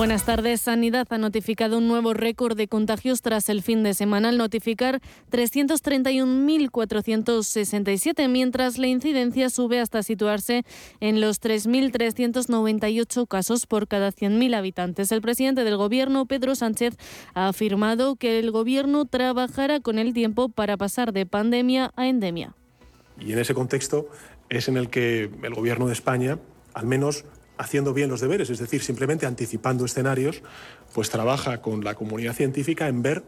Buenas tardes. Sanidad ha notificado un nuevo récord de contagios tras el fin de semana al notificar 331.467, mientras la incidencia sube hasta situarse en los 3.398 casos por cada 100.000 habitantes. El presidente del Gobierno, Pedro Sánchez, ha afirmado que el Gobierno trabajará con el tiempo para pasar de pandemia a endemia. Y en ese contexto es en el que el Gobierno de España, al menos haciendo bien los deberes, es decir, simplemente anticipando escenarios, pues trabaja con la comunidad científica en ver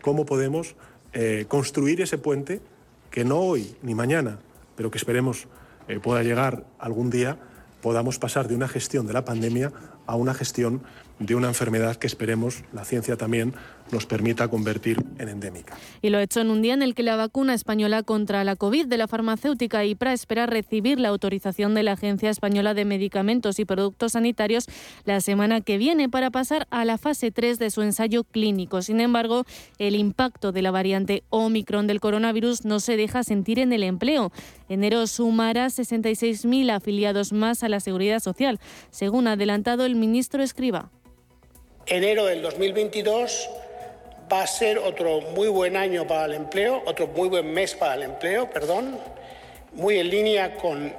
cómo podemos eh, construir ese puente que no hoy ni mañana, pero que esperemos eh, pueda llegar algún día, podamos pasar de una gestión de la pandemia a una gestión de una enfermedad que esperemos, la ciencia también, nos permita convertir en endémica. Y lo ha hecho en un día en el que la vacuna española contra la COVID de la farmacéutica IPRA espera recibir la autorización de la Agencia Española de Medicamentos y Productos Sanitarios la semana que viene para pasar a la fase 3 de su ensayo clínico. Sin embargo, el impacto de la variante Omicron del coronavirus no se deja sentir en el empleo. Enero sumará 66.000 afiliados más a la Seguridad Social, según ha adelantado el ministro Escriba. Enero del 2022 va a ser otro muy buen año para el empleo, otro muy buen mes para el empleo, perdón, muy en línea con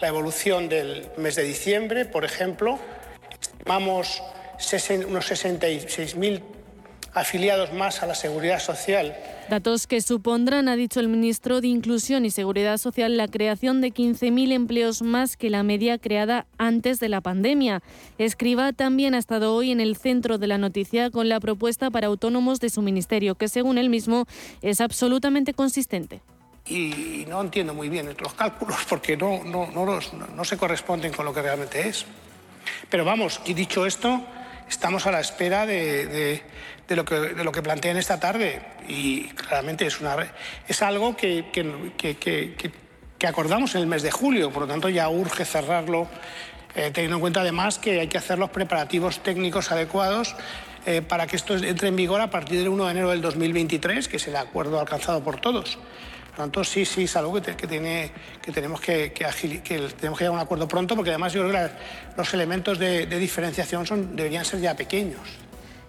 la evolución del mes de diciembre, por ejemplo. Estimamos unos 66.000 afiliados más a la seguridad social. Datos que supondrán, ha dicho el ministro de Inclusión y Seguridad Social, la creación de 15.000 empleos más que la media creada antes de la pandemia. Escriba también ha estado hoy en el centro de la noticia con la propuesta para autónomos de su ministerio, que según él mismo es absolutamente consistente y no entiendo muy bien los cálculos porque no, no, no, no, se corresponden con lo que realmente es. Pero vamos, y dicho esto, estamos a la espera de, lo que, de plantean esta tarde y claramente es, algo que, acordamos en el mes de julio, por lo tanto ya urge cerrarlo, eh, teniendo en cuenta además que hay que hacer los preparativos técnicos adecuados eh, para que esto entre en vigor a partir del 1 de enero del 2023, que es el acuerdo alcanzado por todos. Por lo tanto, sí, sí, es algo que, que, tenemos que, que, que, tenemos que llegar a un acuerdo pronto, porque además yo creo que los elementos de, diferenciación deberían ser ya pequeños.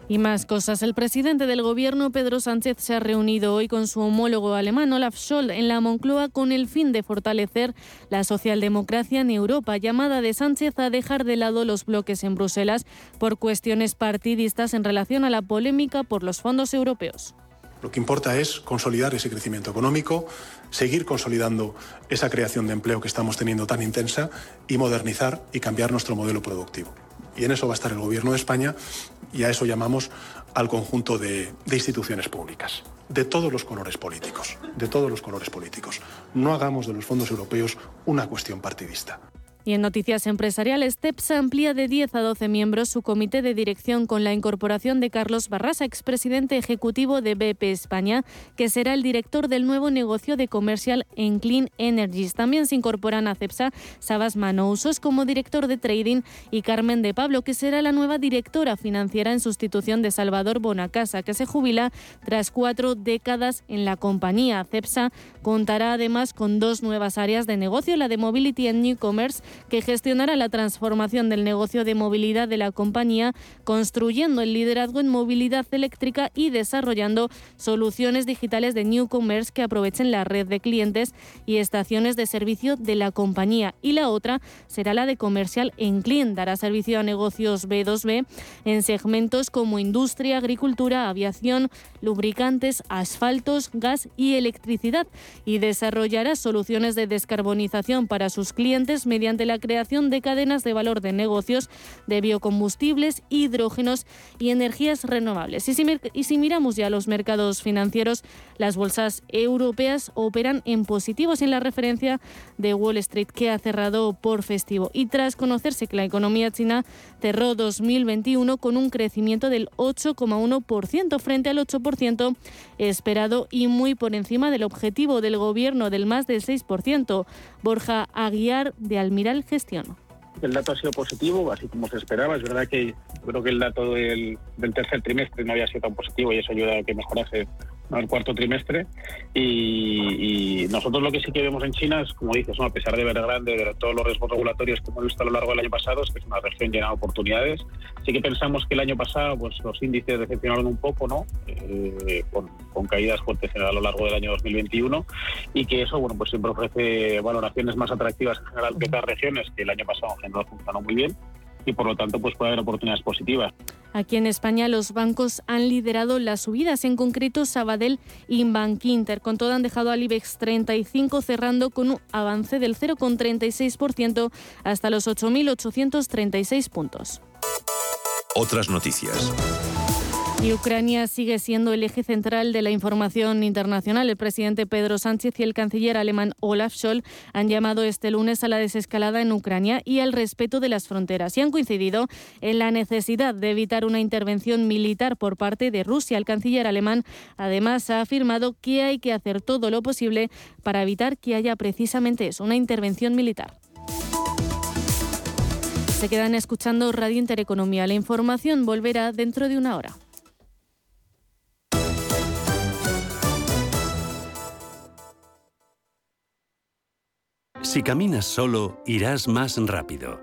Y más cosas. El presidente del gobierno, Pedro Sánchez, se ha reunido hoy con su homólogo alemán, Olaf Scholz, en la Moncloa con el fin de fortalecer la socialdemocracia en Europa, llamada de Sánchez a dejar de lado los bloques en Bruselas por cuestiones partidistas en relación a la polémica por los fondos europeos. Lo que importa es consolidar ese crecimiento económico, seguir consolidando esa creación de empleo que estamos teniendo tan intensa y modernizar y cambiar nuestro modelo productivo. Y en eso va a estar el Gobierno de España y a eso llamamos al conjunto de, instituciones públicas, de todos los colores políticos, de todos los colores políticos. No hagamos de los fondos europeos una cuestión partidista. Y en noticias empresariales, TEPSA amplía de 10 a 12 miembros su comité de dirección con la incorporación de Carlos Barrasa, expresidente ejecutivo de BP España, que será el director del nuevo negocio de comercial en Clean Energies. También se incorporan a CEPSA Sabas Manousos como director de trading y Carmen de Pablo, que será la nueva directora financiera en sustitución de Salvador Bonacasa, que se jubila tras cuatro décadas en la compañía. CEPSA contará además con dos nuevas áreas de negocio, la de Mobility and New Commerce que gestionará la transformación del negocio de movilidad de la compañía, construyendo el liderazgo en movilidad eléctrica y desarrollando soluciones digitales de New Commerce que aprovechen la red de clientes y estaciones de servicio de la compañía. Y la otra será la de comercial en client, dará servicio a negocios B2B en segmentos como industria, agricultura, aviación, lubricantes, asfaltos, gas y electricidad y desarrollará soluciones de descarbonización para sus clientes mediante la creación de cadenas de valor de negocios de biocombustibles, hidrógenos y energías renovables. Y si, y si miramos ya los mercados financieros, las bolsas europeas operan en positivos en la referencia de Wall Street, que ha cerrado por festivo. Y tras conocerse que la economía china cerró 2021 con un crecimiento del 8,1% frente al 8% esperado y muy por encima del objetivo del gobierno del más del 6%. Borja Aguiar de Almiral Gestión. El dato ha sido positivo, así como se esperaba. Es verdad que creo que el dato del, tercer trimestre no había sido tan positivo y eso ayuda a que mejorase al cuarto trimestre. Y, nosotros lo que sí que vemos en China es, como dices, a pesar de ver grande, de todos los riesgos regulatorios que hemos visto a lo largo del año pasado, es que es una región llena de oportunidades. Sí que pensamos que el año pasado pues los índices decepcionaron un poco, ¿no? Eh, con, caídas fuertes a lo largo del año 2021 y que eso, bueno, pues siempre ofrece valoraciones más atractivas en general que otras regiones que el año pasado en general funcionó muy bien y por lo tanto pues puede haber oportunidades positivas. Aquí en España los bancos han liderado las subidas, en concreto Sabadell y Bankinter. Con todo han dejado al IBEX 35 cerrando con un avance del 0,36% hasta los 8.836 puntos. Otras noticias. Y Ucrania sigue siendo el eje central de la información internacional. El presidente Pedro Sánchez y el canciller alemán Olaf Scholz han llamado este lunes a la desescalada en Ucrania y al respeto de las fronteras y han coincidido en la necesidad de evitar una intervención militar por parte de Rusia. El canciller alemán además ha afirmado que hay que hacer todo lo posible para evitar que haya precisamente eso, una intervención militar. Se quedan escuchando Radio Intereconomía. La información volverá dentro de una hora. Si caminas solo, irás más rápido.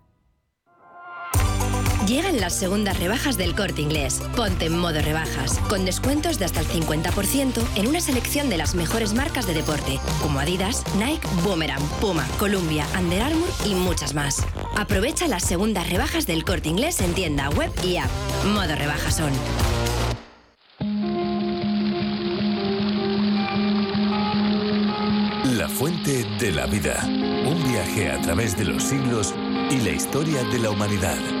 Llegan las segundas rebajas del corte inglés. Ponte en modo rebajas, con descuentos de hasta el 50% en una selección de las mejores marcas de deporte, como Adidas, Nike, Boomerang, Puma, Columbia, Under Armour y muchas más. Aprovecha las segundas rebajas del corte inglés en tienda, web y app. Modo rebajas son. La fuente de la vida. Un viaje a través de los siglos y la historia de la humanidad.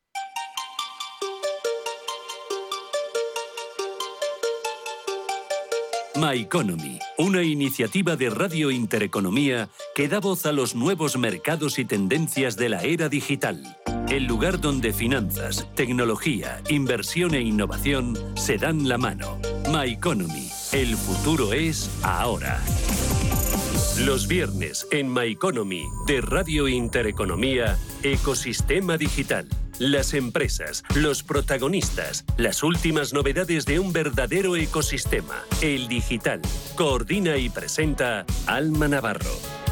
My Economy, una iniciativa de Radio Intereconomía que da voz a los nuevos mercados y tendencias de la era digital. El lugar donde finanzas, tecnología, inversión e innovación se dan la mano. My Economy, el futuro es ahora. Los viernes en My Economy de Radio Intereconomía, Ecosistema Digital las empresas, los protagonistas, las últimas novedades de un verdadero ecosistema, el digital. Coordina y presenta Alma Navarro.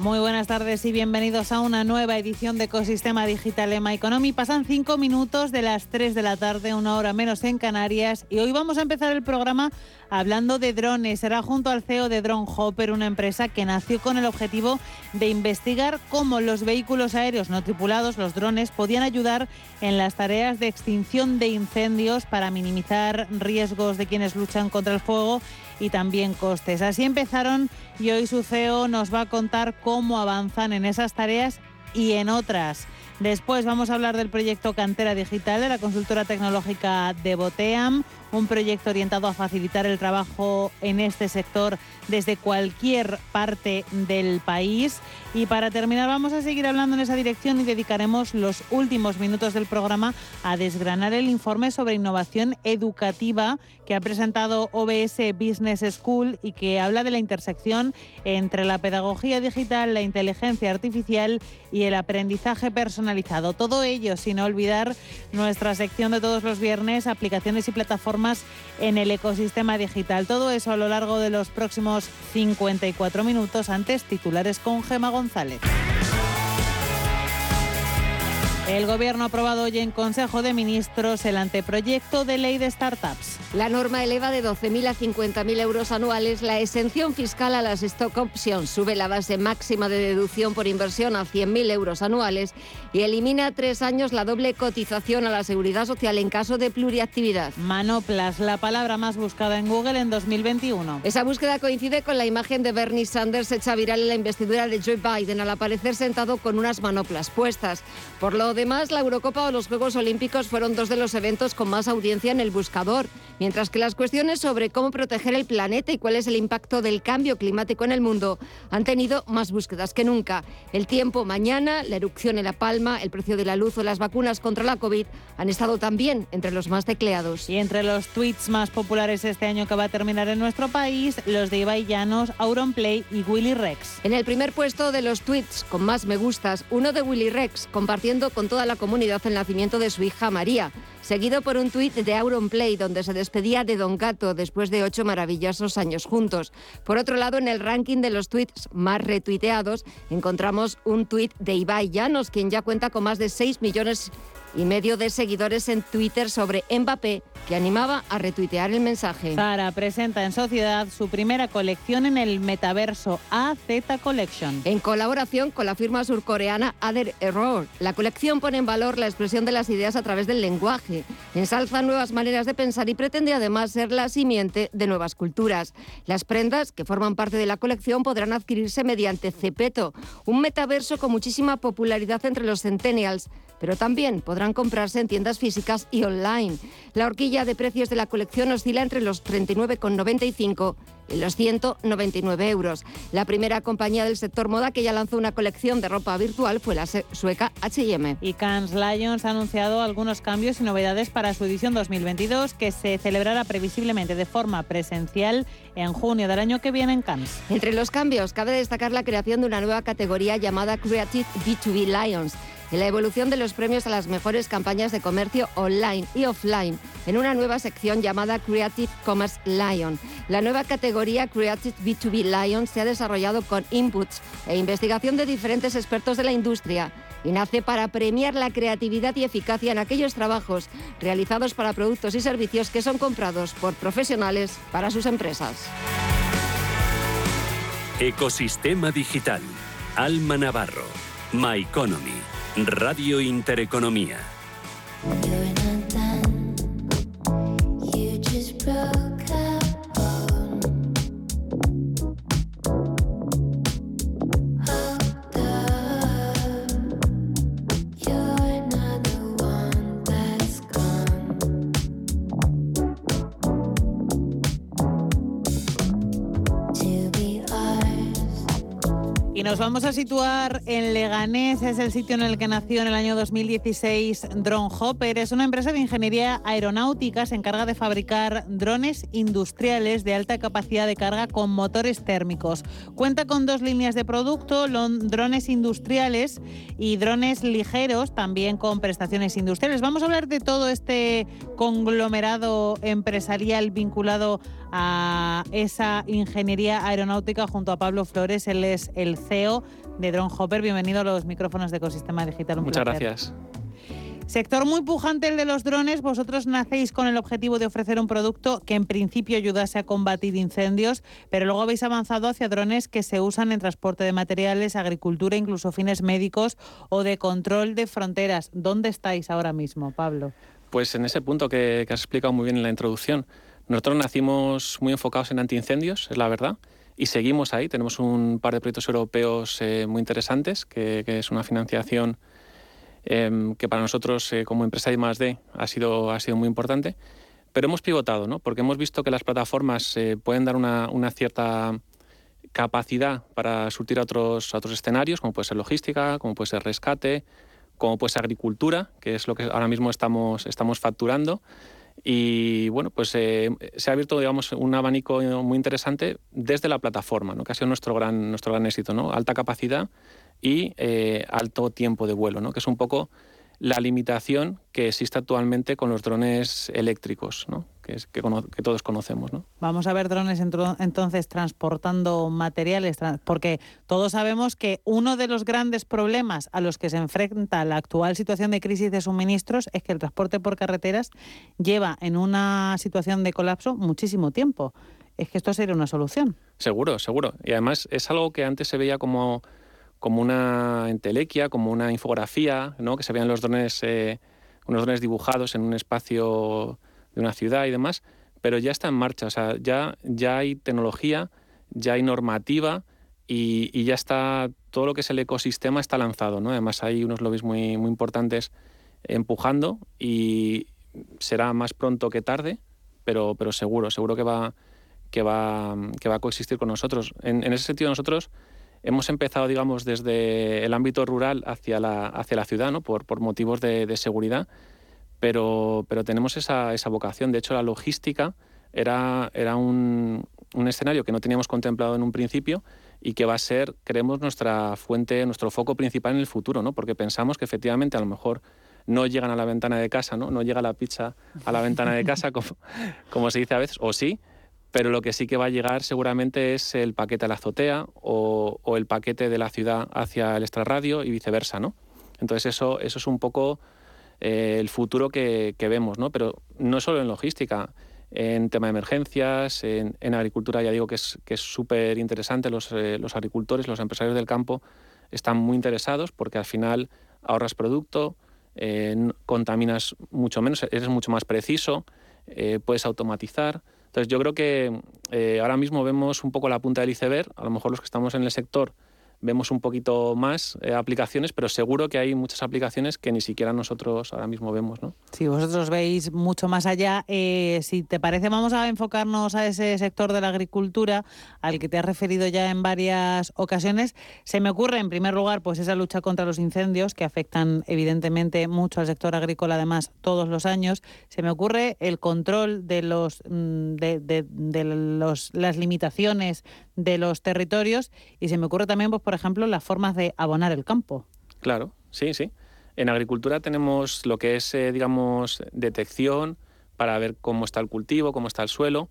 Muy buenas tardes y bienvenidos a una nueva edición de Ecosistema Digital Ema Economy. Pasan cinco minutos de las 3 de la tarde, una hora menos en Canarias, y hoy vamos a empezar el programa hablando de drones. Será junto al CEO de Drone Hopper, una empresa que nació con el objetivo de investigar cómo los vehículos aéreos no tripulados, los drones, podían ayudar en las tareas de extinción de incendios para minimizar riesgos de quienes luchan contra el fuego y también costes. Así empezaron y hoy su CEO nos va a contar cómo avanzan en esas tareas y en otras. Después vamos a hablar del proyecto Cantera Digital de la consultora tecnológica de Boteam, un proyecto orientado a facilitar el trabajo en este sector desde cualquier parte del país. Y para terminar vamos a seguir hablando en esa dirección y dedicaremos los últimos minutos del programa a desgranar el informe sobre innovación educativa que ha presentado OBS Business School y que habla de la intersección entre la pedagogía digital, la inteligencia artificial y el aprendizaje personalizado. Todo ello sin olvidar nuestra sección de todos los viernes, aplicaciones y plataformas en el ecosistema digital. Todo eso a lo largo de los próximos 54 minutos. Antes, titulares con Gema González. El Gobierno ha aprobado hoy en Consejo de Ministros el anteproyecto de ley de startups. La norma eleva de 12.000 a 50.000 euros anuales la exención fiscal a las stock options, sube la base máxima de deducción por inversión a 100.000 euros anuales y elimina tres años la doble cotización a la seguridad social en caso de pluriactividad. Manoplas, la palabra más buscada en Google en 2021. Esa búsqueda coincide con la imagen de Bernie Sanders hecha viral en la investidura de Joe Biden al aparecer sentado con unas manoplas puestas. Por lo Además, la Eurocopa o los Juegos Olímpicos fueron dos de los eventos con más audiencia en el buscador, mientras que las cuestiones sobre cómo proteger el planeta y cuál es el impacto del cambio climático en el mundo han tenido más búsquedas que nunca. El tiempo mañana, la erupción en La Palma, el precio de la luz o las vacunas contra la COVID han estado también entre los más tecleados. Y entre los tweets más populares este año que va a terminar en nuestro país, los de Ibai Llanos, Auronplay y Willy Rex. En el primer puesto de los tweets con más me gustas, uno de Willy Rex compartiendo con toda la comunidad el nacimiento de su hija María, seguido por un tuit de Auronplay donde se despedía de Don Gato después de ocho maravillosos años juntos. Por otro lado, en el ranking de los tweets más retuiteados encontramos un tuit de Ibai Llanos, quien ya cuenta con más de 6 millones y medio de seguidores en Twitter sobre Mbappé, que animaba a retuitear el mensaje. Zara presenta en sociedad su primera colección en el metaverso AZ Collection. En colaboración con la firma surcoreana Other Error, la colección pone en valor la expresión de las ideas a través del lenguaje, ensalza nuevas maneras de pensar y pretende además ser la simiente de nuevas culturas. Las prendas que forman parte de la colección podrán adquirirse mediante Cepeto, un metaverso con muchísima popularidad entre los centennials pero también podrán comprarse en tiendas físicas y online. La horquilla de precios de la colección oscila entre los 39,95 y los 199 euros. La primera compañía del sector moda que ya lanzó una colección de ropa virtual fue la sueca H&M. Y Cannes Lions ha anunciado algunos cambios y novedades para su edición 2022 que se celebrará previsiblemente de forma presencial en junio del año que viene en Cannes. Entre los cambios cabe destacar la creación de una nueva categoría llamada Creative B2B Lions y la evolución de los premios a las mejores campañas de comercio online y offline en una nueva sección llamada Creative Commerce Lion. La nueva categoría Creative B2B Lion se ha desarrollado con inputs e investigación de diferentes expertos de la industria y nace para premiar la creatividad y eficacia en aquellos trabajos realizados para productos y servicios que son comprados por profesionales para sus empresas. Ecosistema Digital. Alma Navarro. My Economy. Radio Intereconomía. Vamos a situar en Leganés, es el sitio en el que nació en el año 2016 Drone Hopper. Es una empresa de ingeniería aeronáutica, se encarga de fabricar drones industriales de alta capacidad de carga con motores térmicos. Cuenta con dos líneas de producto, drones industriales y drones ligeros, también con prestaciones industriales. Vamos a hablar de todo este conglomerado empresarial vinculado a esa ingeniería aeronáutica junto a Pablo Flores. Él es el CEO de Drone Hopper. Bienvenido a los micrófonos de Ecosistema Digital. Muchas gracias. Sector muy pujante el de los drones. Vosotros nacéis con el objetivo de ofrecer un producto que en principio ayudase a combatir incendios, pero luego habéis avanzado hacia drones que se usan en transporte de materiales, agricultura, incluso fines médicos o de control de fronteras. ¿Dónde estáis ahora mismo, Pablo? Pues en ese punto que, has explicado muy bien en la introducción. Nosotros nacimos muy enfocados en antiincendios, es la verdad y seguimos ahí. Tenemos un par de proyectos europeos eh, muy interesantes, que, es una financiación em, que para nosotros eh, como empresa más ha sido, ha sido muy importante. pero hemos pivotado, ¿no? Porque hemos visto que las plataformas eh, pueden dar una, una, cierta capacidad para surtir a otros, a otros escenarios, como puede ser logística, como puede ser rescate, como puede ser agricultura, que es lo que ahora mismo estamos, estamos facturando. Y bueno, pues eh, se ha abierto digamos, un abanico muy interesante desde la plataforma, ¿no? que ha sido nuestro gran, nuestro gran éxito, ¿no? alta capacidad y eh, alto tiempo de vuelo, ¿no? que es un poco la limitación que existe actualmente con los drones eléctricos, ¿no? que, es, que, todos conocemos. ¿no? Vamos a ver drones entonces transportando materiales, porque todos sabemos que uno de los grandes problemas a los que se enfrenta la actual situación de crisis de suministros es que el transporte por carreteras lleva en una situación de colapso muchísimo tiempo. Es que esto sería una solución. Seguro, seguro. Y además es algo que antes se veía como como una entelequia, como una infografía, ¿no? que se veían los drones, eh, unos drones dibujados en un espacio de una ciudad y demás, pero ya está en marcha, o sea, ya, ya hay tecnología, ya hay normativa y, ya está, todo lo que es el ecosistema está lanzado, ¿no? Además hay unos lobbies muy, muy importantes empujando y será más pronto que tarde, pero, pero seguro, seguro que va, que, va, que va a coexistir con nosotros. En, en ese sentido nosotros hemos empezado, digamos, desde el ámbito rural hacia la, hacia la ciudad, ¿no? por, por motivos de, seguridad, pero, pero tenemos esa, esa, vocación. De hecho, la logística era, era un, un, escenario que no teníamos contemplado en un principio y que va a ser, creemos, nuestra fuente, nuestro foco principal en el futuro, ¿no? porque pensamos que efectivamente a lo mejor no llegan a la ventana de casa, ¿no? no llega la pizza a la ventana de casa, como, como se dice a veces, o sí, pero lo que sí que va a llegar seguramente es el paquete a la azotea o, el paquete de la ciudad hacia el extrarradio y viceversa, ¿no? Entonces eso, eso es un poco eh, el futuro que, vemos, ¿no? Pero no solo en logística, en tema de emergencias, en, agricultura ya digo que es que súper interesante, los, eh, los agricultores, los empresarios del campo están muy interesados porque al final ahorras producto, eh, contaminas mucho menos, eres mucho más preciso, puedes automatizar. Entonces yo creo que eh, ahora mismo vemos un poco la punta del iceberg, a lo mejor los que estamos en el sector vemos un poquito más eh, aplicaciones, pero seguro que hay muchas aplicaciones que ni siquiera nosotros ahora mismo vemos. ¿no? Sí, vosotros veis mucho más allá. Eh, si te parece, vamos a enfocarnos a ese sector de la agricultura al que te has referido ya en varias ocasiones. Se me ocurre, en primer lugar, pues esa lucha contra los incendios que afectan evidentemente mucho al sector agrícola, además, todos los años. Se me ocurre el control de los mm, de, de los, las limitaciones de los territorios y se me ocurre también, pues, por ejemplo, las formas de abonar el campo. Claro, sí, sí. En agricultura tenemos lo que es, eh, digamos, detección para ver cómo está el cultivo, cómo está el suelo,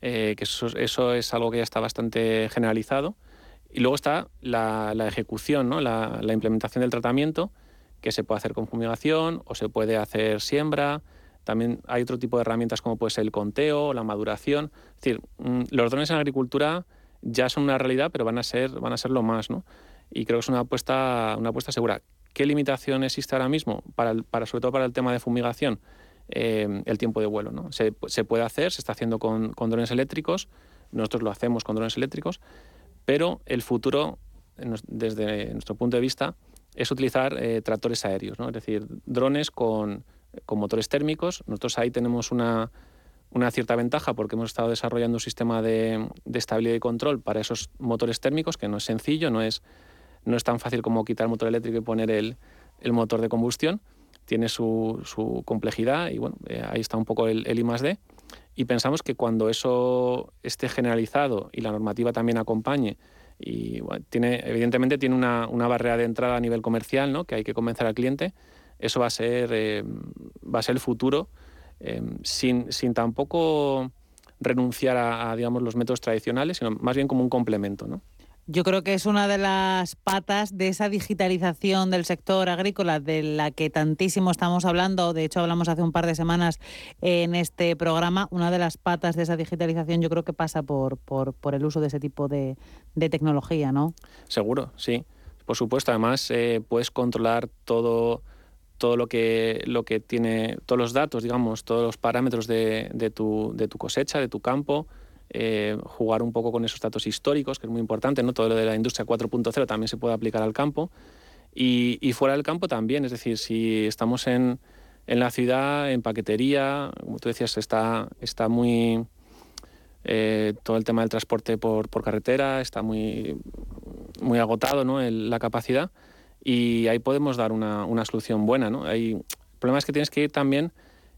eh, que eso, es algo que ya está bastante generalizado. Y luego está la, ejecución, ¿no? la, la, implementación del tratamiento, que se puede hacer con fumigación o se puede hacer siembra. También hay otro tipo de herramientas como puede ser el conteo, la maduración. Es decir, mm, los drones en agricultura ya son una realidad, pero van a ser, van a ser lo más, ¿no? Y creo que es una apuesta, una apuesta segura. ¿Qué limitación existe ahora mismo, para, para sobre todo para el tema de fumigación? Eh, el tiempo de vuelo. ¿no? Se, se, puede hacer, se está haciendo con, con, drones eléctricos, nosotros lo hacemos con drones eléctricos, pero el futuro, desde nuestro punto de vista, es utilizar eh, tractores aéreos, ¿no? es decir, drones con, con motores térmicos. Nosotros ahí tenemos una, una cierta ventaja porque hemos estado desarrollando un sistema de, estabilidad y control para esos motores térmicos, que no es sencillo, no es, no es tan fácil como quitar el motor eléctrico y poner el, motor de combustión. Tiene su, complejidad y bueno, eh, ahí está un poco el, el I D. Y pensamos que cuando eso esté generalizado y la normativa también acompañe, y tiene, evidentemente tiene una, barrera de entrada a nivel comercial, ¿no? que hay que convencer al cliente, eso va a ser, eh, va a ser el futuro Em, sin, sin, tampoco renunciar a, digamos, los métodos tradicionales, sino más bien como un complemento. ¿no? Yo creo que es una de las patas de esa digitalización del sector agrícola de la que tantísimo estamos hablando. De hecho, hablamos hace un par de semanas en este programa. Una de las patas de esa digitalización yo creo que pasa por, por, por el uso de ese tipo de, de, tecnología, ¿no? Seguro, sí. Por supuesto, además eh, puedes controlar todo todo lo que, lo que tiene, todos los datos, digamos, todos los parámetros de, de, tu, de tu, cosecha, de tu campo, eh, jugar un poco con esos datos históricos, que es muy importante, ¿no? Todo lo de la industria 4.0 también se puede aplicar al campo. Y, fuera del campo también, es decir, si estamos en, en la ciudad, en paquetería, como tú decías, está, está muy... Eh, todo el tema del transporte por, por carretera está muy, muy agotado ¿no? la capacidad y ahí podemos dar una, una solución buena. ¿no? Hay, el problema es que tienes que ir también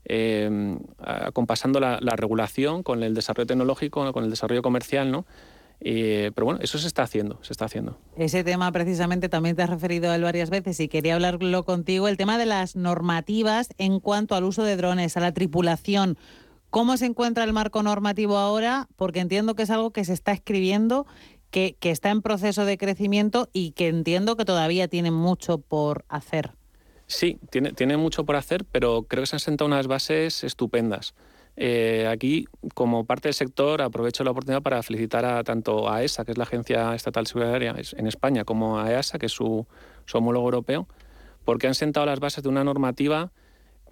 eh, acompasando la, la, regulación con el desarrollo tecnológico, con el desarrollo comercial, ¿no? pero bueno, eso se está haciendo, se está haciendo. Ese tema precisamente también te has referido a él varias veces y quería hablarlo contigo, el tema de las normativas en cuanto al uso de drones, a la tripulación. ¿Cómo se encuentra el marco normativo ahora? Porque entiendo que es algo que se está escribiendo, que, que está en proceso de crecimiento y que entiendo que todavía tiene mucho por hacer. Sí, tiene, tiene mucho por hacer, pero creo que se han sentado unas bases estupendas. Eh, aquí, como parte del sector, aprovecho la oportunidad para felicitar a tanto a ESA, que es la Agencia Estatal Seguridad en España, como a EASA, que es su, homólogo europeo, porque han sentado las bases de una normativa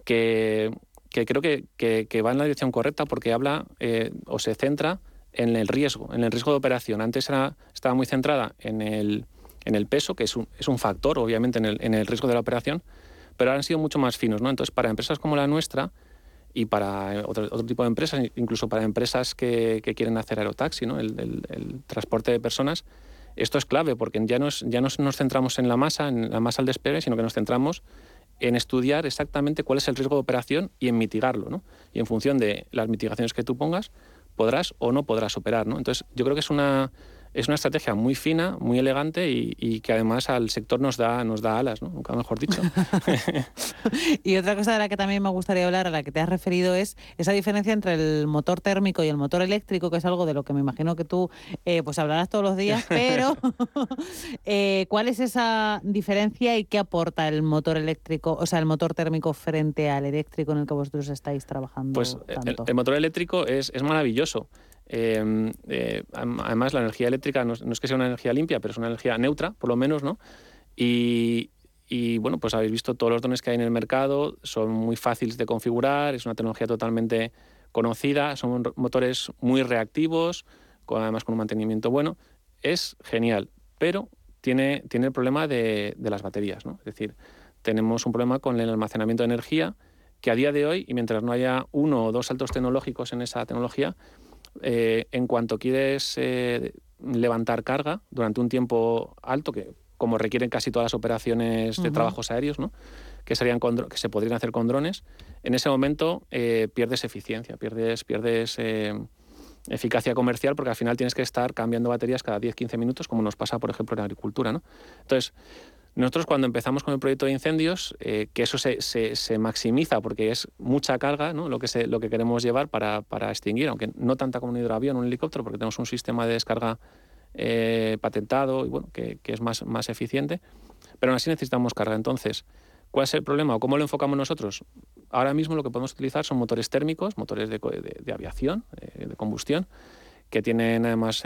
que, creo que, va en la dirección correcta porque habla eh, o se centra en el riesgo, en el riesgo de operación. Antes era, estaba muy centrada en el, en el peso, que es un, es un factor, obviamente, en el, en el, riesgo de la operación, pero ahora han sido mucho más finos. ¿no? Entonces, para empresas como la nuestra, y para otro, otro, tipo de empresas, incluso para empresas que, que quieren hacer aerotaxi, ¿no? el, el, transporte de personas, esto es clave porque ya, nos, ya no nos centramos en la masa, en la masa al despegue, sino que nos centramos en estudiar exactamente cuál es el riesgo de operación y en mitigarlo. ¿no? Y en función de las mitigaciones que tú pongas, podrás o no podrás operar. ¿no? Entonces, yo creo que es una, es una estrategia muy fina, muy elegante y, que además al sector nos da, nos da alas, ¿no? nunca mejor dicho. y otra cosa de la que también me gustaría hablar, a la que te has referido, es esa diferencia entre el motor térmico y el motor eléctrico, que es algo de lo que me imagino que tú eh, pues hablarás todos los días, pero eh, ¿cuál es esa diferencia y qué aporta el motor eléctrico, o sea, el motor térmico frente al eléctrico en el que vosotros estáis trabajando? Pues el, motor eléctrico es, es maravilloso. Em, eh, además, la energía eléctrica no, es que sea una energía limpia, pero es una energía neutra, por lo menos, ¿no? Y, bueno, pues habéis visto todos los drones que hay en el mercado, son muy fáciles de configurar, es una tecnología totalmente conocida, son motores muy reactivos, además con un mantenimiento bueno. Es genial, pero tiene, tiene el problema de, de las baterías, ¿no? Es decir, tenemos un problema con el almacenamiento de energía que a día de hoy, y mientras no haya uno o dos saltos tecnológicos en esa tecnología, eh, en cuanto quieres eh, levantar carga durante un tiempo alto, que como requieren casi todas las operaciones de trabajos aéreos, ¿no? que, serían que se podrían hacer con drones, en ese momento eh, pierdes eficiencia, pierdes, pierdes eficacia comercial porque al final tienes que estar cambiando baterías cada 10-15 minutos, como nos pasa, por ejemplo, en la agricultura. ¿no? Entonces, nosotros cuando empezamos con el proyecto de incendios, eh, que eso se, se, maximiza porque es mucha carga ¿no? lo, que lo que queremos llevar para, para, extinguir, aunque no tanta como un hidroavión un helicóptero, porque tenemos un sistema de descarga eh, patentado y bueno, que, es más, más eficiente, pero aún así necesitamos carga. Entonces, ¿cuál es el problema o cómo lo enfocamos nosotros? Ahora mismo lo que podemos utilizar son motores térmicos, motores de, de, aviación, eh, de combustión, que tienen además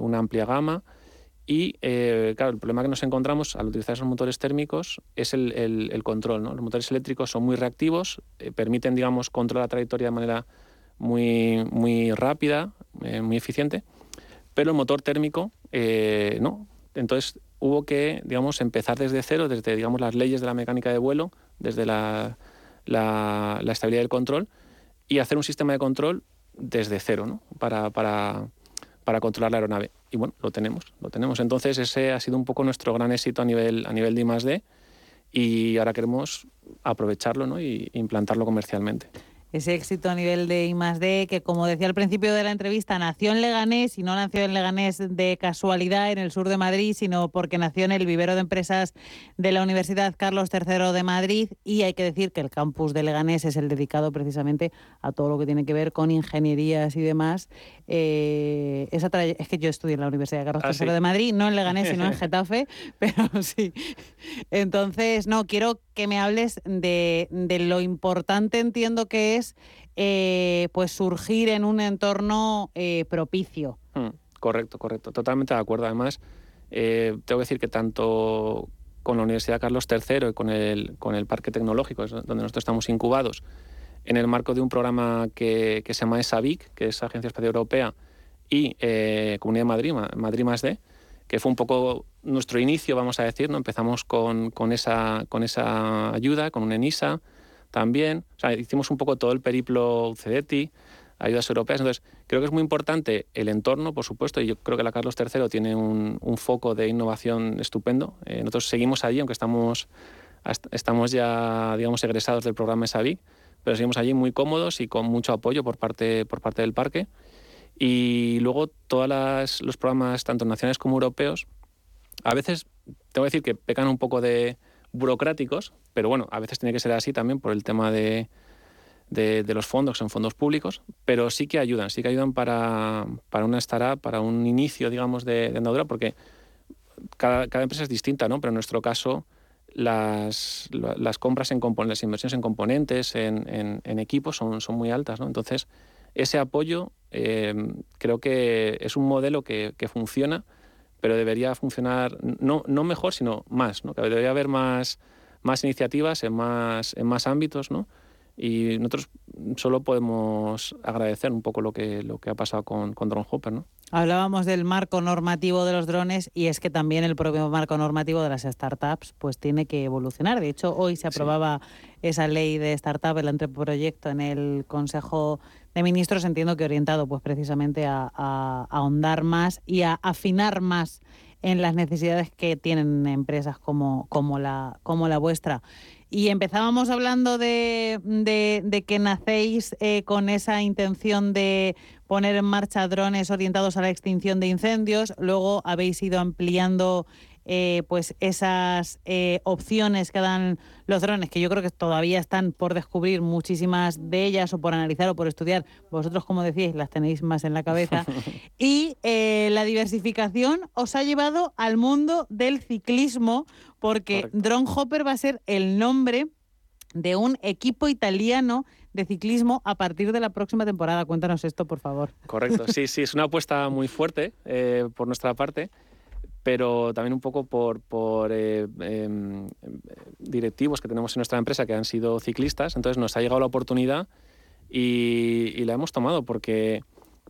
una amplia gama y eh, claro, el problema que nos encontramos al utilizar esos motores térmicos es el, el, control. ¿no? Los motores eléctricos son muy reactivos, eh, permiten, digamos, controlar la trayectoria de manera muy, muy rápida, eh, muy eficiente, pero el motor térmico no. Entonces hubo que, digamos, empezar desde cero, desde, digamos, las leyes de la mecánica de vuelo, desde la, la, la estabilidad del control, y hacer un sistema de control desde cero, ¿no? Para, para, para controlar la aeronave. Y bueno, lo tenemos, lo tenemos. Entonces ese ha sido un poco nuestro gran éxito a nivel, a nivel de I+.D. y ahora queremos aprovecharlo ¿no? y implantarlo comercialmente ese éxito a nivel de I+D, que como decía al principio de la entrevista, nació en Leganés y no nació en Leganés de casualidad en el sur de Madrid, sino porque nació en el vivero de empresas de la Universidad Carlos III de Madrid y hay que decir que el campus de Leganés es el dedicado precisamente a todo lo que tiene que ver con ingenierías y demás. Eh, esa es que yo estudié en la Universidad Carlos ah, III de Madrid, no en Leganés, sino en Getafe, pero sí. Entonces, no, quiero que me hables de, de lo importante, entiendo que es eh, pues surgir en un entorno eh, propicio. Hmm, correcto, correcto. Totalmente de acuerdo. Además, tengo que decir que tanto con la Universidad Carlos III y con el, con el Parque Tecnológico, donde nosotros estamos incubados, en el marco de un programa que, se llama ESAVIC, que es Agencia Espacial Europea, y Comunidad de Madrid, Madrid más D, que fue un poco nuestro inicio, vamos a decir, ¿no? Empezamos con, con, esa, con esa ayuda, con un ENISA, también. O sea, hicimos un poco todo el periplo CDETI, ayudas europeas. Entonces, creo que es muy importante el entorno, por supuesto, y yo creo que la Carlos III tiene un, foco de innovación estupendo. Eh, nosotros seguimos allí, aunque estamos, estamos ya, digamos, egresados del programa SAVIC, pero seguimos allí muy cómodos y con mucho apoyo por parte, por parte del parque. Y luego todos los programas, tanto nacionales como europeos, a veces tengo que decir que pecan un poco de burocráticos, pero bueno, a veces tiene que ser así también por el tema de, de, los fondos, que son fondos públicos, pero sí que ayudan, sí que ayudan para, para una startup, para un inicio, digamos, de, andadura, porque cada, cada, empresa es distinta, ¿no? Pero en nuestro caso, las, las compras en componentes, las inversiones en componentes, en, en, equipos son, son muy altas, ¿no? Entonces, ese apoyo eh, creo que es un modelo que, que, funciona, pero debería funcionar no, no mejor, sino más, ¿no? Debería haber más, más iniciativas en más, en más ámbitos, ¿no? Y nosotros solo podemos agradecer un poco lo que, lo que ha pasado con, con Drone Hopper, ¿no? Hablábamos del marco normativo de los drones y es que también el propio marco normativo de las startups pues tiene que evolucionar. De hecho, hoy se aprobaba esa ley de startup, el anteproyecto en el Consejo de Ministros, entiendo que orientado pues precisamente a, a ahondar más y a afinar más en las necesidades que tienen empresas como, como, la, como la vuestra. Y empezábamos hablando de, de, que nacéis eh, con esa intención de poner en marcha drones orientados a la extinción de incendios. Luego habéis ido ampliando eh, pues esas eh, opciones que dan los drones, que yo creo que todavía están por descubrir muchísimas de ellas o por analizar o por estudiar. Vosotros, como decíais, las tenéis más en la cabeza. y la diversificación os ha llevado al mundo del ciclismo porque Drone Hopper va a ser el nombre de un equipo italiano de ciclismo a partir de la próxima temporada. Cuéntanos esto, por favor. Correcto, sí, sí, es una apuesta muy fuerte eh, por nuestra parte, pero también un poco por, por eh, em, directivos que tenemos en nuestra empresa que han sido ciclistas. Entonces nos ha llegado la oportunidad y, la hemos tomado porque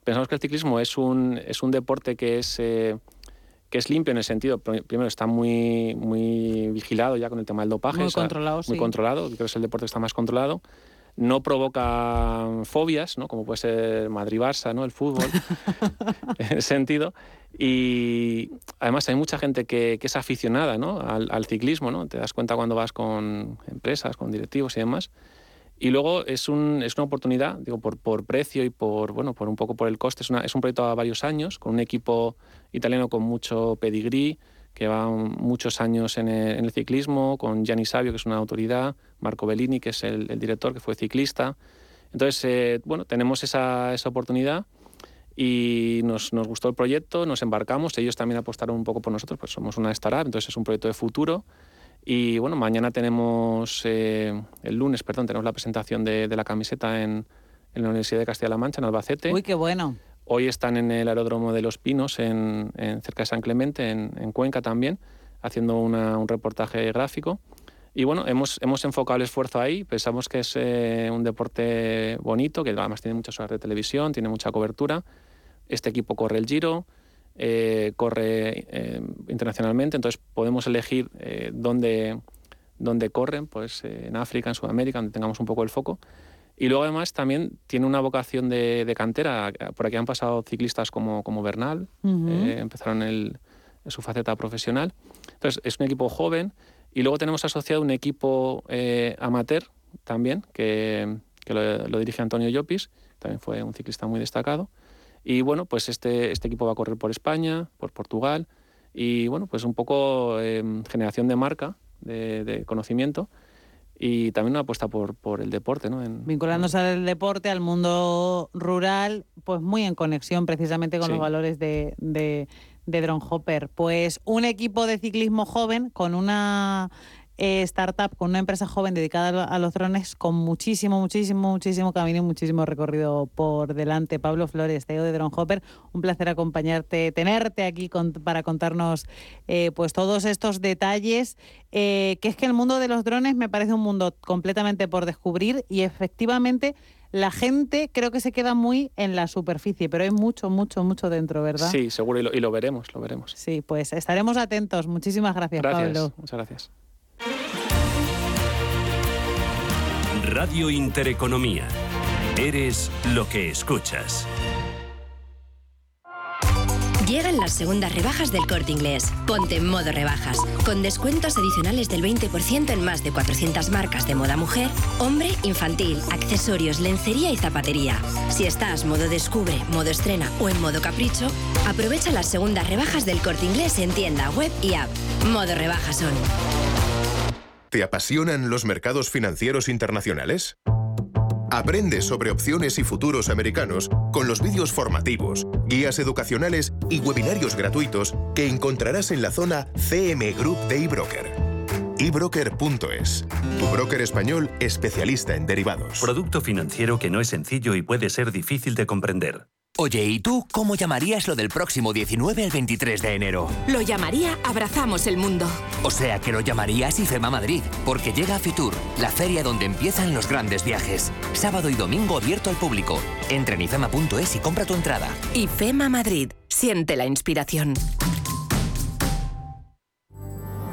pensamos que el ciclismo es un, es un deporte que es... Que es limpio en el sentido, primero está muy, muy vigilado ya con el tema del dopaje. Muy controlado, Muy controlado, creo que es el deporte que está más controlado. No provoca fobias, ¿no? como puede ser Madrid-Barça, ¿no? el fútbol, en ese sentido. Y además hay mucha gente que, que es aficionada ¿no? al, al, ciclismo, ¿no? te das cuenta cuando vas con empresas, con directivos y demás. Y luego es, un, es una oportunidad, digo, por, por precio y por, bueno, por un poco por el coste. Es, una, es un proyecto a varios años, con un equipo italiano con mucho pedigrí, que va muchos años en el, ciclismo, con Gianni Savio, que es una autoridad, Marco Bellini, que es el, director, que fue ciclista. Entonces, eh, bueno, tenemos esa, esa oportunidad y nos, nos, gustó el proyecto, nos embarcamos, ellos también apostaron un poco por nosotros, pues somos una startup, entonces es un proyecto de futuro y bueno, mañana tenemos, eh, el lunes, perdón, tenemos la presentación de, la camiseta en, en, la Universidad de Castilla-La Mancha, en Albacete. Uy, qué bueno. Hoy están en el aeródromo de Los Pinos, en, cerca de San Clemente, en, Cuenca también, haciendo un reportaje gráfico. Y bueno, hemos, hemos enfocado el esfuerzo ahí. Pensamos que es eh, un deporte bonito, que además tiene muchas horas de televisión, tiene mucha cobertura. Este equipo corre el Giro, eh, corre eh, internacionalmente, entonces podemos elegir eh, dónde, dónde, corren, pues en África, en Sudamérica, donde tengamos un poco el foco. Y luego además también tiene una vocación de, cantera. Por aquí han pasado ciclistas como, como Bernal, empezaron el, su faceta profesional. Entonces es un equipo joven y luego tenemos asociado un equipo amateur también, que, que lo, lo, dirige Antonio Llopis, también fue un ciclista muy destacado. Y bueno, pues este, este equipo va a correr por España, por Portugal y bueno, pues un poco em, generación de marca, de, conocimiento y también una apuesta por, por el deporte. ¿no? Vinculándose al deporte, al mundo rural, pues muy en conexión precisamente con los valores de, de, de Drone Hopper. Pues un equipo de ciclismo joven con una eh, startup, con una empresa joven dedicada a los drones, con muchísimo, muchísimo, muchísimo camino y muchísimo recorrido por delante. Pablo Flores, CEO de Drone Hopper, un placer acompañarte, tenerte aquí para contarnos eh, pues todos estos detalles, eh, que es que el mundo de los drones me parece un mundo completamente por descubrir y efectivamente la gente creo que se queda muy en la superficie, pero hay mucho, mucho, mucho dentro, ¿verdad? Sí, seguro, y lo, y lo veremos, lo veremos. Sí, pues estaremos atentos. Muchísimas gracias, gracias Pablo. Muchas gracias. Radio Intereconomía. Eres lo que escuchas. Llegan las segundas rebajas del corte inglés. Ponte en modo rebajas, con descuentos adicionales del 20% en más de 400 marcas de moda mujer, hombre, infantil, accesorios, lencería y zapatería. Si estás modo descubre, modo estrena o en modo capricho, aprovecha las segundas rebajas del corte inglés en tienda, web y app. Modo rebajas son. ¿Te apasionan los mercados financieros internacionales? Aprende sobre opciones y futuros americanos con los vídeos formativos, guías educacionales y webinarios gratuitos que encontrarás en la zona CM Group de eBroker. ebroker.es, tu broker español especialista en derivados. Producto financiero que no es sencillo y puede ser difícil de comprender. Oye, ¿y tú cómo llamarías lo del próximo 19 al 23 de enero? Lo llamaría Abrazamos el Mundo. O sea que lo llamarías IFEMA Madrid, porque llega a Fitur, la feria donde empiezan los grandes viajes. Sábado y domingo abierto al público. Entra en ifema.es y compra tu entrada. IFEMA Madrid. Siente la inspiración.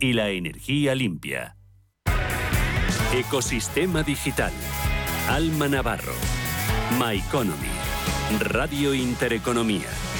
y la energía limpia. Ecosistema Digital. Alma Navarro. My Economy. Radio Intereconomía.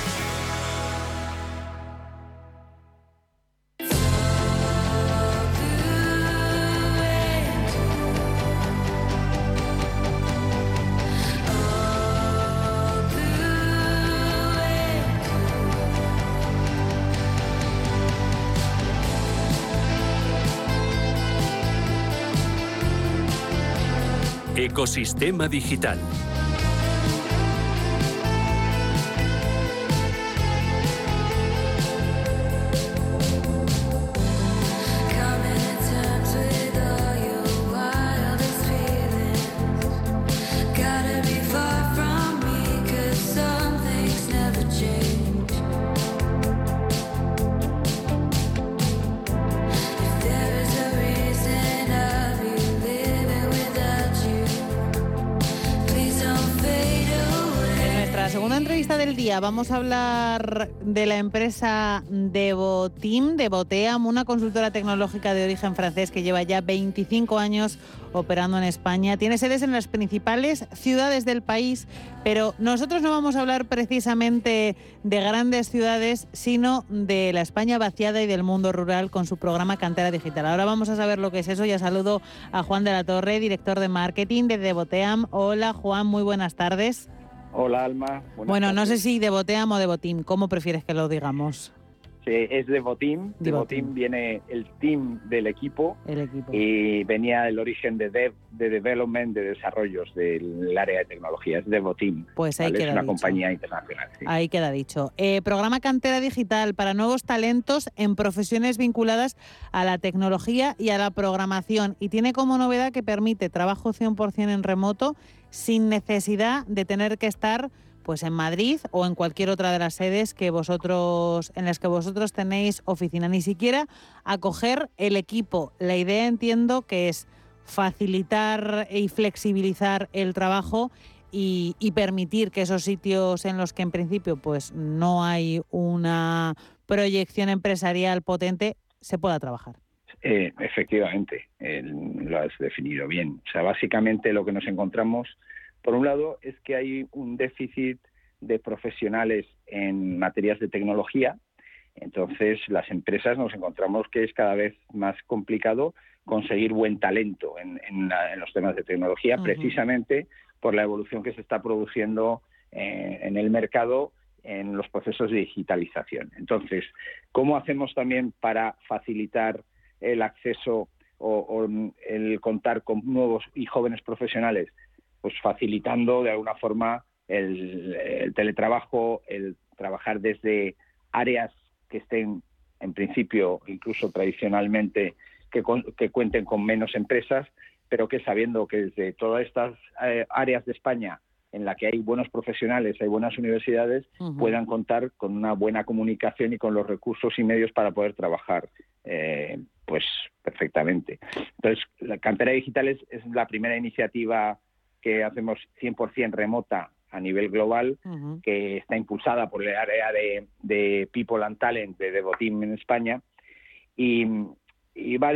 Ecosistema Digital. Vamos a hablar de la empresa Devoteam, Devoteam, una consultora tecnológica de origen francés que lleva ya 25 años operando en España. Tiene sedes en las principales ciudades del país, pero nosotros no vamos a hablar precisamente de grandes ciudades, sino de la España vaciada y del mundo rural con su programa Cantera Digital. Ahora vamos a saber lo que es eso. Ya saludo a Juan de la Torre, director de marketing de Devoteam. Hola Juan, muy buenas tardes. Hola, Alma. bueno, no sé si de Boteam o de Botim. ¿Cómo prefieres que lo digamos? Es de Botim viene el team del equipo. El equipo. Y venía el origen de dev, de development, de desarrollos del área de tecnología. Es de. Pues ahí queda Es una dicho. compañía internacional. sí. Ahí queda dicho. Eh, programa Cantera Digital para nuevos talentos en profesiones vinculadas a la tecnología y a la programación. Y tiene como novedad que permite trabajo 100% en remoto sin necesidad de tener que estar pues en Madrid o en cualquier otra de las sedes que vosotros en las que vosotros tenéis oficina, ni siquiera acoger el equipo. La idea entiendo que es facilitar y flexibilizar el trabajo y, permitir que esos sitios en los que en principio pues no hay una proyección empresarial potente se pueda trabajar. Eh, efectivamente, lo has definido bien. O sea, básicamente lo que nos encontramos, por un lado, es que hay un déficit de profesionales en materias de tecnología. Entonces, las empresas nos encontramos que es cada vez más complicado conseguir buen talento en, en la- en los temas de tecnología, precisamente por la evolución que se está produciendo eh, en el mercado en los procesos de digitalización. Entonces, ¿cómo hacemos también para facilitar el acceso o, el contar con nuevos y jóvenes profesionales, pues facilitando de alguna forma el, teletrabajo, el trabajar desde áreas que estén, en principio, incluso tradicionalmente, que, que cuenten con menos empresas, pero que sabiendo que desde todas estas eh, áreas de España en la que hay buenos profesionales, hay buenas universidades, puedan contar con una buena comunicación y con los recursos y medios para poder trabajar eh, pues perfectamente. Entonces, la cantera digital es, la primera iniciativa que hacemos 100% remota a nivel global, que está impulsada por el área de, People and Talent de Devoteam en España y, va,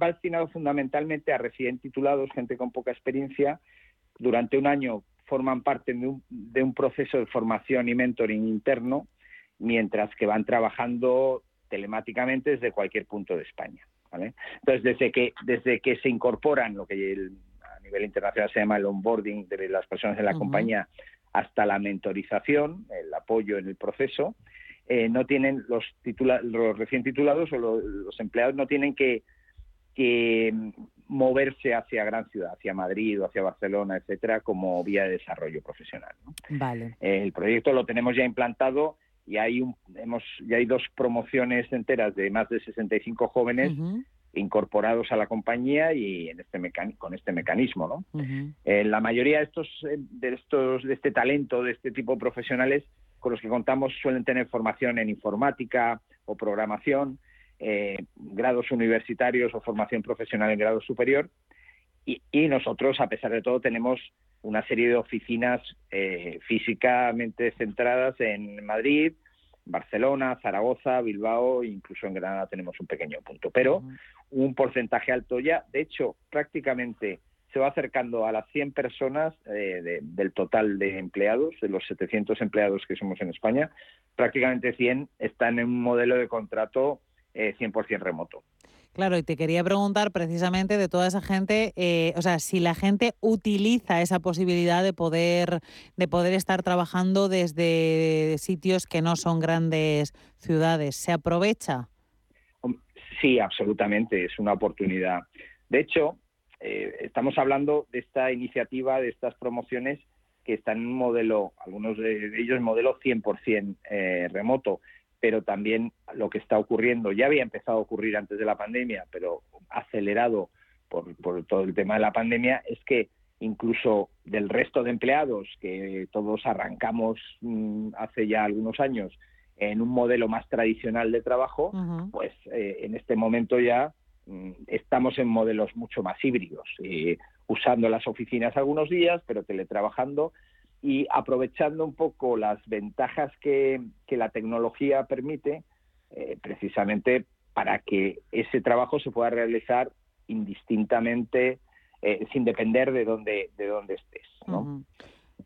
va destinado fundamentalmente a residentes titulados, gente con poca experiencia. Durante un año forman parte de un, de un proceso de formación y mentoring interno, mientras que van trabajando telemáticamente desde cualquier punto de España. Entonces, desde que, desde que se incorporan lo que nivel internacional se llama el onboarding de las personas en la compañía hasta la mentorización, el apoyo en el proceso, eh, no tienen los, los recién titulados o los empleados no tienen que que moverse hacia gran ciudad, hacia Madrid o hacia Barcelona, etcétera, como vía de desarrollo profesional. Vale. El proyecto lo tenemos ya implantado y hay un, hemos ya hay dos promociones enteras de más de 65 jóvenes incorporados a la compañía y en este con este mecanismo, ¿no? Eh, la mayoría de estos de estos de este talento de este tipo de profesionales con los que contamos suelen tener formación en informática o programación eh, grados universitarios o formación profesional en grado superior. Y, nosotros, a pesar de todo, tenemos una serie de oficinas eh, físicamente centradas en Madrid, Barcelona, Zaragoza, Bilbao, incluso en Granada tenemos un pequeño punto. Pero un porcentaje alto ya, de hecho, prácticamente se va acercando a las 100 personas eh, del total de empleados, de los 700 empleados que somos en España, prácticamente 100 están en un modelo de contrato 100% eh, remoto. Claro, y te quería preguntar precisamente de toda esa gente, eh, o sea, si la gente utiliza esa posibilidad de poder, de poder estar trabajando desde sitios que no son grandes ciudades, ¿se aprovecha? Sí, absolutamente, es una oportunidad. De hecho, eh, estamos hablando de esta iniciativa, de estas promociones que están en un modelo, algunos de ellos modelo 100% remoto pero también lo que está ocurriendo, ya había empezado a ocurrir antes de la pandemia, pero acelerado por, todo el tema de la pandemia, es que incluso del resto de empleados que todos arrancamos mm, hace ya algunos años en un modelo más tradicional de trabajo, pues eh, en este momento ya mm, estamos en modelos mucho más híbridos, eh, usando las oficinas algunos días, pero teletrabajando y aprovechando un poco las ventajas que, la tecnología permite, eh, precisamente para que ese trabajo se pueda realizar indistintamente, eh, sin depender de dónde, de dónde estés. ¿no?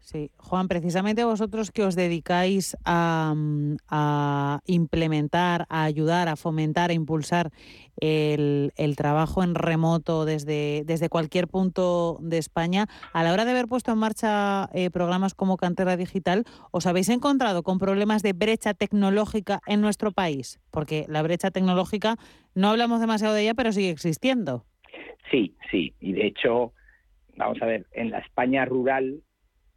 Sí, Juan, precisamente vosotros que os dedicáis a, implementar, a ayudar, a fomentar, a impulsar el, trabajo en remoto desde, desde, cualquier punto de España, a la hora de haber puesto en marcha eh, programas como Cantera Digital, ¿os habéis encontrado con problemas de brecha tecnológica en nuestro país? Porque la brecha tecnológica, no hablamos demasiado de ella, pero sigue existiendo. Sí, sí, y de hecho, vamos a ver, en la España rural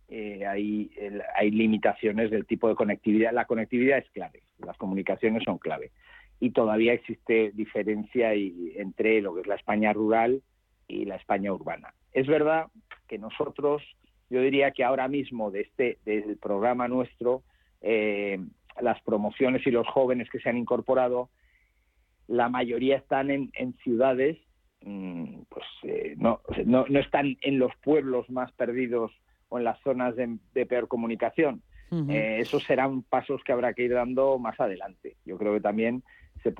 eh, hay, hay limitaciones del tipo de conectividad. La conectividad es clave, las comunicaciones son clave. Y todavía existe diferencia entre lo que es la España rural y la España urbana. Es verdad que nosotros, yo diría que ahora mismo de este, del programa nuestro, eh, las promociones y los jóvenes que se han incorporado, la mayoría están en, ciudades, mm, pues eh, no, no, están en los pueblos más perdidos o en las zonas de, peor comunicación. Eh, esos serán pasos que habrá que ir dando más adelante. Yo creo que también se,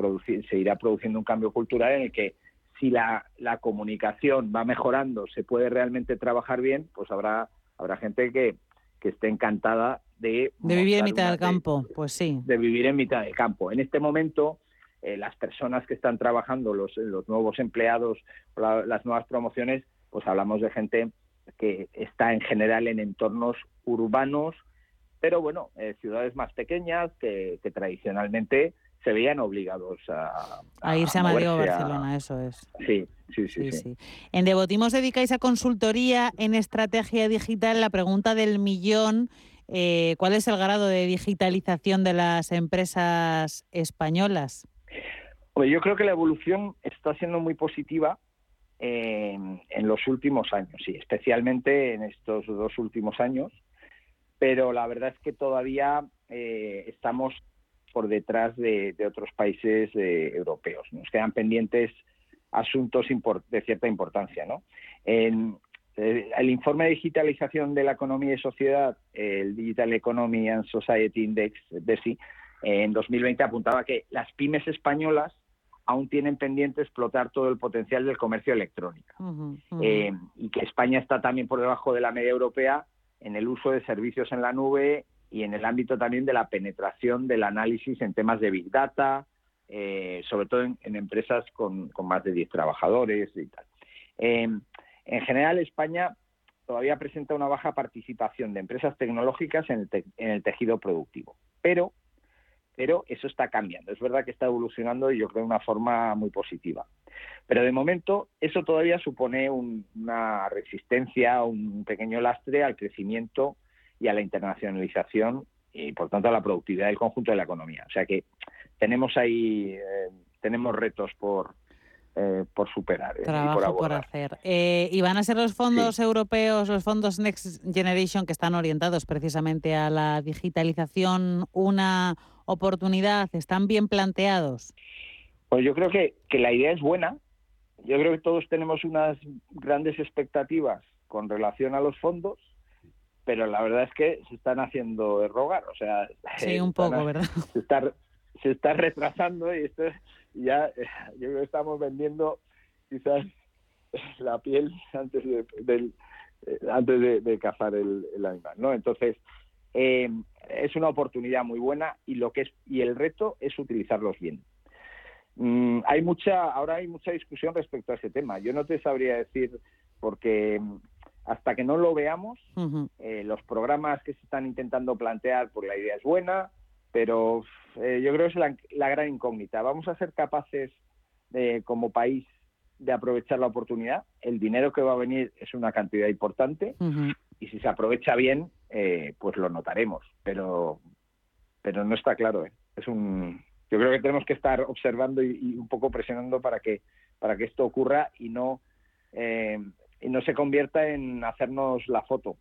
se irá produciendo un cambio cultural en el que si la, la, comunicación va mejorando, se puede realmente trabajar bien, pues habrá, habrá gente que, que esté encantada de... De vivir en mitad del campo, pues sí. De vivir en mitad del campo. En este momento, eh, las personas que están trabajando, los, los nuevos empleados, las nuevas promociones, pues hablamos de gente que está en general en entornos urbanos, pero bueno, eh, ciudades más pequeñas que, tradicionalmente se veían obligados a, a irse a, Madrid o Barcelona, eso es. Sí, sí, sí, sí, En Devotimos dedicáis a consultoría en estrategia digital. La pregunta del millón, eh, ¿cuál es el grado de digitalización de las empresas españolas? yo creo que la evolución está siendo muy positiva en, los últimos años, sí, especialmente en estos dos últimos años, pero la verdad es que todavía eh, estamos por detrás de, otros países eh, europeos. Nos quedan pendientes asuntos de cierta importancia. ¿no? En, eh, el informe de digitalización de la economía y sociedad, el Digital Economy and Society Index, DESI, en 2020 apuntaba que las pymes españolas aún tienen pendiente explotar todo el potencial del comercio electrónico eh, y que España está también por debajo de la media europea en el uso de servicios en la nube y en el ámbito también de la penetración del análisis en temas de Big Data, eh, sobre todo en, empresas con, más de 10 trabajadores y tal. Em, en general, España todavía presenta una baja participación de empresas tecnológicas en el, tejido productivo, pero, pero eso está cambiando. Es verdad que está evolucionando y yo creo de una forma muy positiva. Pero de momento eso todavía supone una resistencia, un pequeño lastre al crecimiento y a la internacionalización y por tanto a la productividad del conjunto de la economía. O sea que tenemos ahí eh, tenemos retos por eh, por superar. Eh, Trabajo por, hacer. y van a ser los fondos europeos, los fondos Next Generation, que están orientados precisamente a la digitalización, una oportunidad? ¿Están bien planteados? Pues yo creo que, que la idea es buena. Yo creo que todos tenemos unas grandes expectativas con relación a los fondos pero la verdad es que se están haciendo rogar, o sea, sí, un poco, ¿verdad? Se está, se está retrasando y esto ya, yo creo que estamos vendiendo quizás la piel antes de, del, eh, antes de, cazar el, animal, ¿no? Entonces, eh, es una oportunidad muy buena y lo que es y el reto es utilizarlos bien. Mm, hay mucha, ahora hay mucha discusión respecto a ese tema. Yo no te sabría decir porque hasta que no lo veamos, eh, los programas que se están intentando plantear, pues la idea es buena, pero eh, yo creo que es la, gran incógnita. ¿Vamos a ser capaces, como país, de aprovechar la oportunidad? El dinero que va a venir es una cantidad importante y si se aprovecha bien, eh, pues lo notaremos, pero, pero no está claro. Es un, yo creo que tenemos que estar observando y, un poco presionando para que, para que esto ocurra y no y no se convierta en hacernos la foto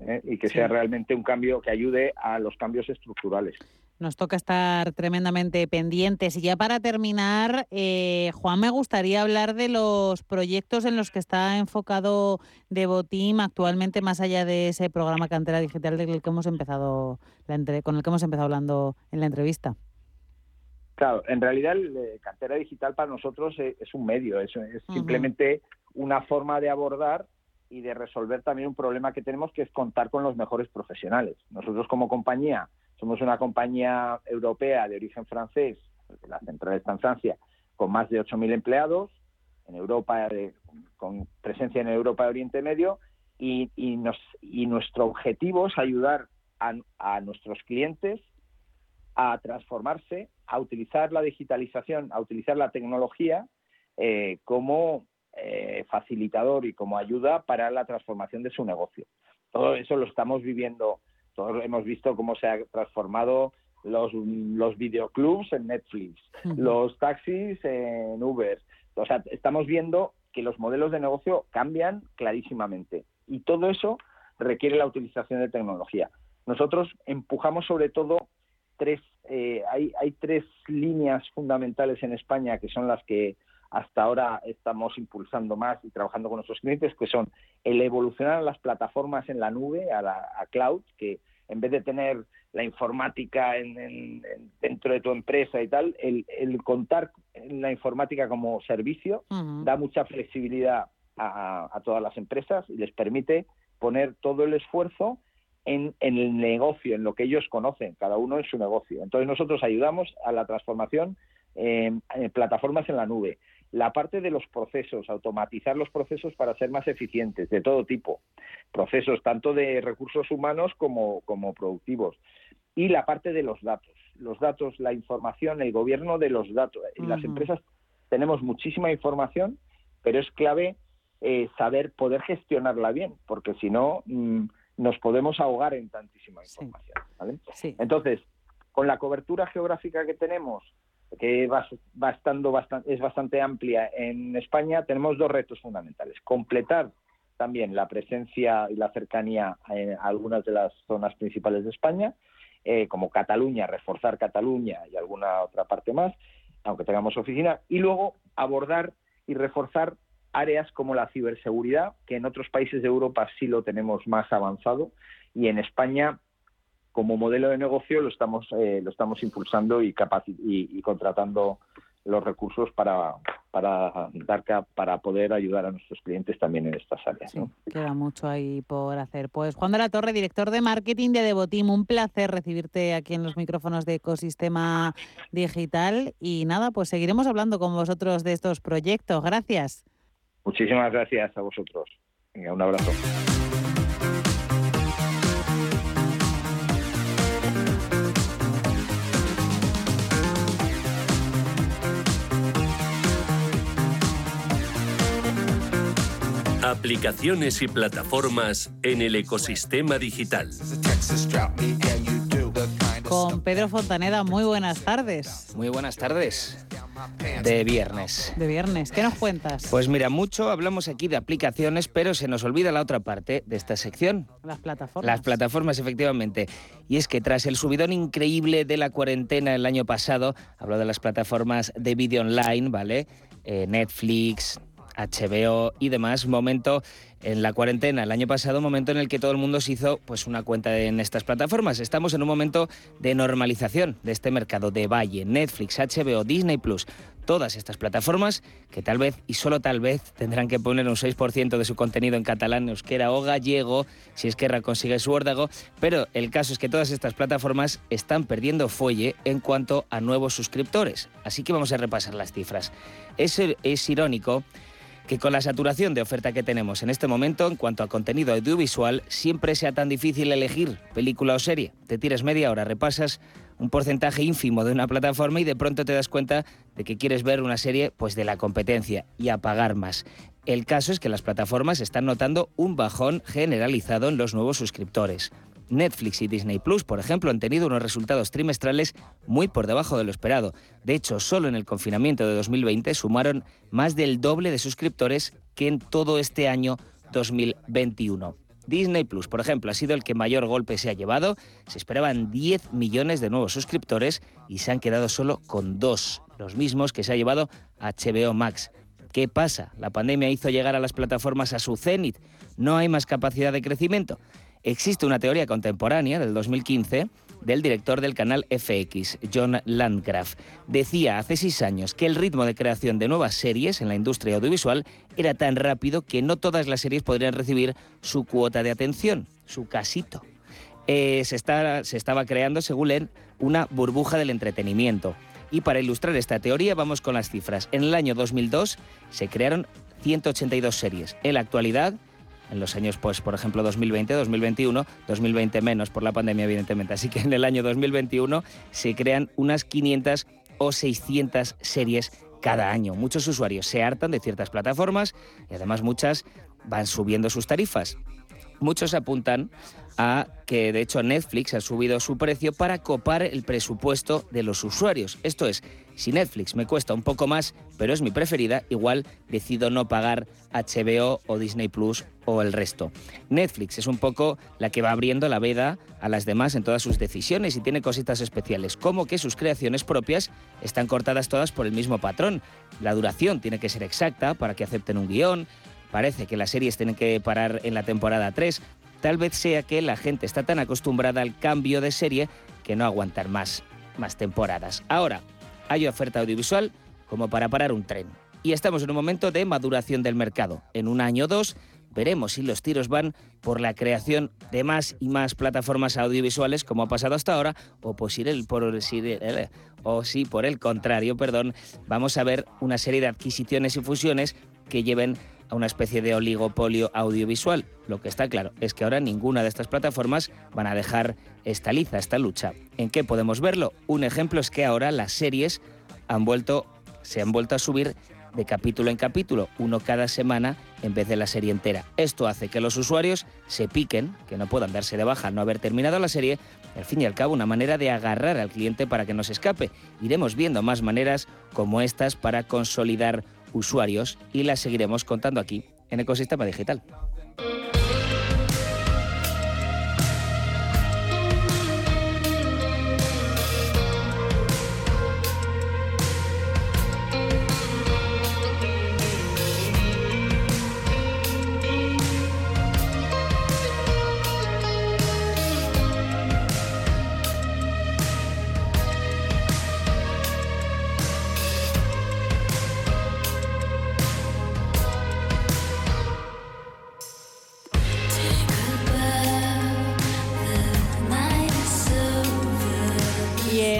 eh, y que sea realmente un cambio que ayude a los cambios estructurales. Nos toca estar tremendamente pendientes. Y ya para terminar, eh, Juan, me gustaría hablar de los proyectos en los que está enfocado Devoteam actualmente, más allá de ese programa Cantera Digital del que hemos empezado con el que hemos empezado hablando en la entrevista. Claro, en realidad la eh, cartera digital para nosotros eh, es, un medio, es, simplemente una forma de abordar y de resolver también un problema que tenemos que es contar con los mejores profesionales. Nosotros como compañía somos una compañía europea de origen francés, la central está en Francia, con más de 8.000 empleados, en Europa, eh, con presencia en Europa de Oriente Medio, y, nuestro objetivo es ayudar a nuestros clientes a transformarse, a utilizar la digitalización, a utilizar la tecnología eh, como eh, facilitador y como ayuda para la transformación de su negocio. Todo eso lo estamos viviendo, todos hemos visto cómo se ha transformado los, los videoclubs en Netflix, los taxis en Uber. O sea, estamos viendo que los modelos de negocio cambian clarísimamente y todo eso requiere la utilización de tecnología. Nosotros empujamos sobre todo tres, eh, hay, hay tres líneas fundamentales en España que son las que hasta ahora estamos impulsando más y trabajando con nuestros clientes, que son el evolucionar las plataformas en la nube, a, la, cloud, que en vez de tener la informática en, dentro de tu empresa y tal, el, contar en la informática como servicio da mucha flexibilidad a, a, todas las empresas y les permite poner todo el esfuerzo en, el negocio, en lo que ellos conocen, cada uno en su negocio. Entonces nosotros ayudamos a la transformación en, plataformas en la nube. La parte de los procesos, automatizar los procesos para ser más eficientes, de todo tipo. Procesos tanto de recursos humanos como, como productivos. Y la parte de los datos. los datos, la información, el gobierno de los datos. Y las empresas tenemos muchísima información, pero es clave eh, saber poder gestionarla bien, porque si no mm, nos podemos ahogar en tantísima información. Entonces, con la cobertura geográfica que tenemos, que es bastante amplia en España, tenemos dos retos fundamentales. Completar también la presencia y la cercanía en algunas de las zonas principales de España, eh, como Cataluña, reforzar Cataluña y alguna otra parte más, aunque tengamos oficina, y luego abordar y reforzar áreas como la ciberseguridad, que en otros países de Europa sí lo tenemos más avanzado, y en España como modelo de negocio lo estamos eh, lo estamos impulsando y, y, contratando los recursos para, para dar para poder ayudar a nuestros clientes también en estas áreas. Queda mucho ahí por hacer. Pues Juan de la Torre, director de marketing de Devotim, un placer recibirte aquí en los micrófonos de Ecosistema Digital y nada, pues seguiremos hablando con vosotros de estos proyectos. Gracias. Muchísimas gracias a vosotros. un abrazo. Aplicaciones y plataformas en el ecosistema digital. Con Pedro Fontaneda, muy buenas tardes. Muy buenas tardes. De viernes. De viernes. ¿Qué nos cuentas? Pues mira, mucho hablamos aquí de aplicaciones, pero se nos olvida la otra parte de esta sección. Las plataformas. Las plataformas, efectivamente. Y es que tras el subidón increíble de la cuarentena el año pasado, hablo de las plataformas de vídeo online, ¿vale? Eh, Netflix, HBO y demás, momento en la cuarentena el año pasado, momento en el que todo el mundo se hizo pues una cuenta en estas plataformas. Estamos en un momento de normalización de este mercado de valle, Netflix, HBO, Disney Plus, todas estas plataformas que tal vez y solo tal vez tendrán que poner un 6% de su contenido en catalán, euskera o gallego, si es que consigue su órdago, pero el caso es que todas estas plataformas están perdiendo fuelle en cuanto a nuevos suscriptores. Así que vamos a repasar las cifras. Es, es irónico que con la saturación de oferta que tenemos en este momento en cuanto a contenido audiovisual, siempre sea tan difícil elegir película o serie. Te tiras media hora, repasas un porcentaje ínfimo de una plataforma y de pronto te das cuenta de que quieres ver una serie pues de la competencia y a pagar más. El caso es que las plataformas están notando un bajón generalizado en los nuevos suscriptores. Netflix y Disney Plus, por ejemplo, han tenido unos resultados trimestrales muy por debajo de lo esperado. De hecho, solo en el confinamiento de 2020 sumaron más del doble de suscriptores que en todo este año 2021. Disney Plus, por ejemplo, ha sido el que mayor golpe se ha llevado. Se esperaban 10 millones de nuevos suscriptores y se han quedado solo con dos, los mismos que se ha llevado HBO Max. ¿Qué pasa? La pandemia hizo llegar a las plataformas a su cenit. No hay más capacidad de crecimiento. Existe una teoría contemporánea del 2015 del director del canal FX, John Landgraf. Decía hace seis años que el ritmo de creación de nuevas series en la industria audiovisual era tan rápido que no todas las series podrían recibir su cuota de atención, su casito. Eh, se, se estaba creando, según él, una burbuja del entretenimiento. Y para ilustrar esta teoría vamos con las cifras. En el año 2002 se crearon 182 series. En la actualidad en los años, pues, por ejemplo, 2020, 2021, 2020 menos por la pandemia, evidentemente. Así que en el año 2021 se crean unas 500 o 600 series cada año. Muchos usuarios se hartan de ciertas plataformas y además muchas van subiendo sus tarifas. Muchos apuntan a que de hecho Netflix ha subido su precio para copar el presupuesto de los usuarios. Esto es, si Netflix me cuesta un poco más, pero es mi preferida, igual decido no pagar HBO o Disney Plus o el resto. Netflix es un poco la que va abriendo la veda a las demás en todas sus decisiones y tiene cositas especiales, como que sus creaciones propias están cortadas todas por el mismo patrón. La duración tiene que ser exacta para que acepten un guion, Parece que las series tienen que parar en la temporada 3. Tal vez sea que la gente está tan acostumbrada al cambio de serie que no aguantar más, más temporadas. Ahora, hay oferta audiovisual como para parar un tren. Y estamos en un momento de maduración del mercado. En un año o dos veremos si los tiros van por la creación de más y más plataformas audiovisuales como ha pasado hasta ahora o, por si, o si por el contrario, perdón, vamos a ver una serie de adquisiciones y fusiones que lleven a una especie de oligopolio audiovisual. Lo que está claro es que ahora ninguna de estas plataformas van a dejar esta liza, esta lucha. ¿En qué podemos verlo? Un ejemplo es que ahora las series han vuelto, se han vuelto a subir de capítulo en capítulo, uno cada semana en vez de la serie entera. Esto hace que los usuarios se piquen, que no puedan darse de baja no haber terminado la serie, al fin y al cabo una manera de agarrar al cliente para que no se escape. Iremos viendo más maneras como estas para consolidar usuarios y las seguiremos contando aquí en Ecosistema Digital.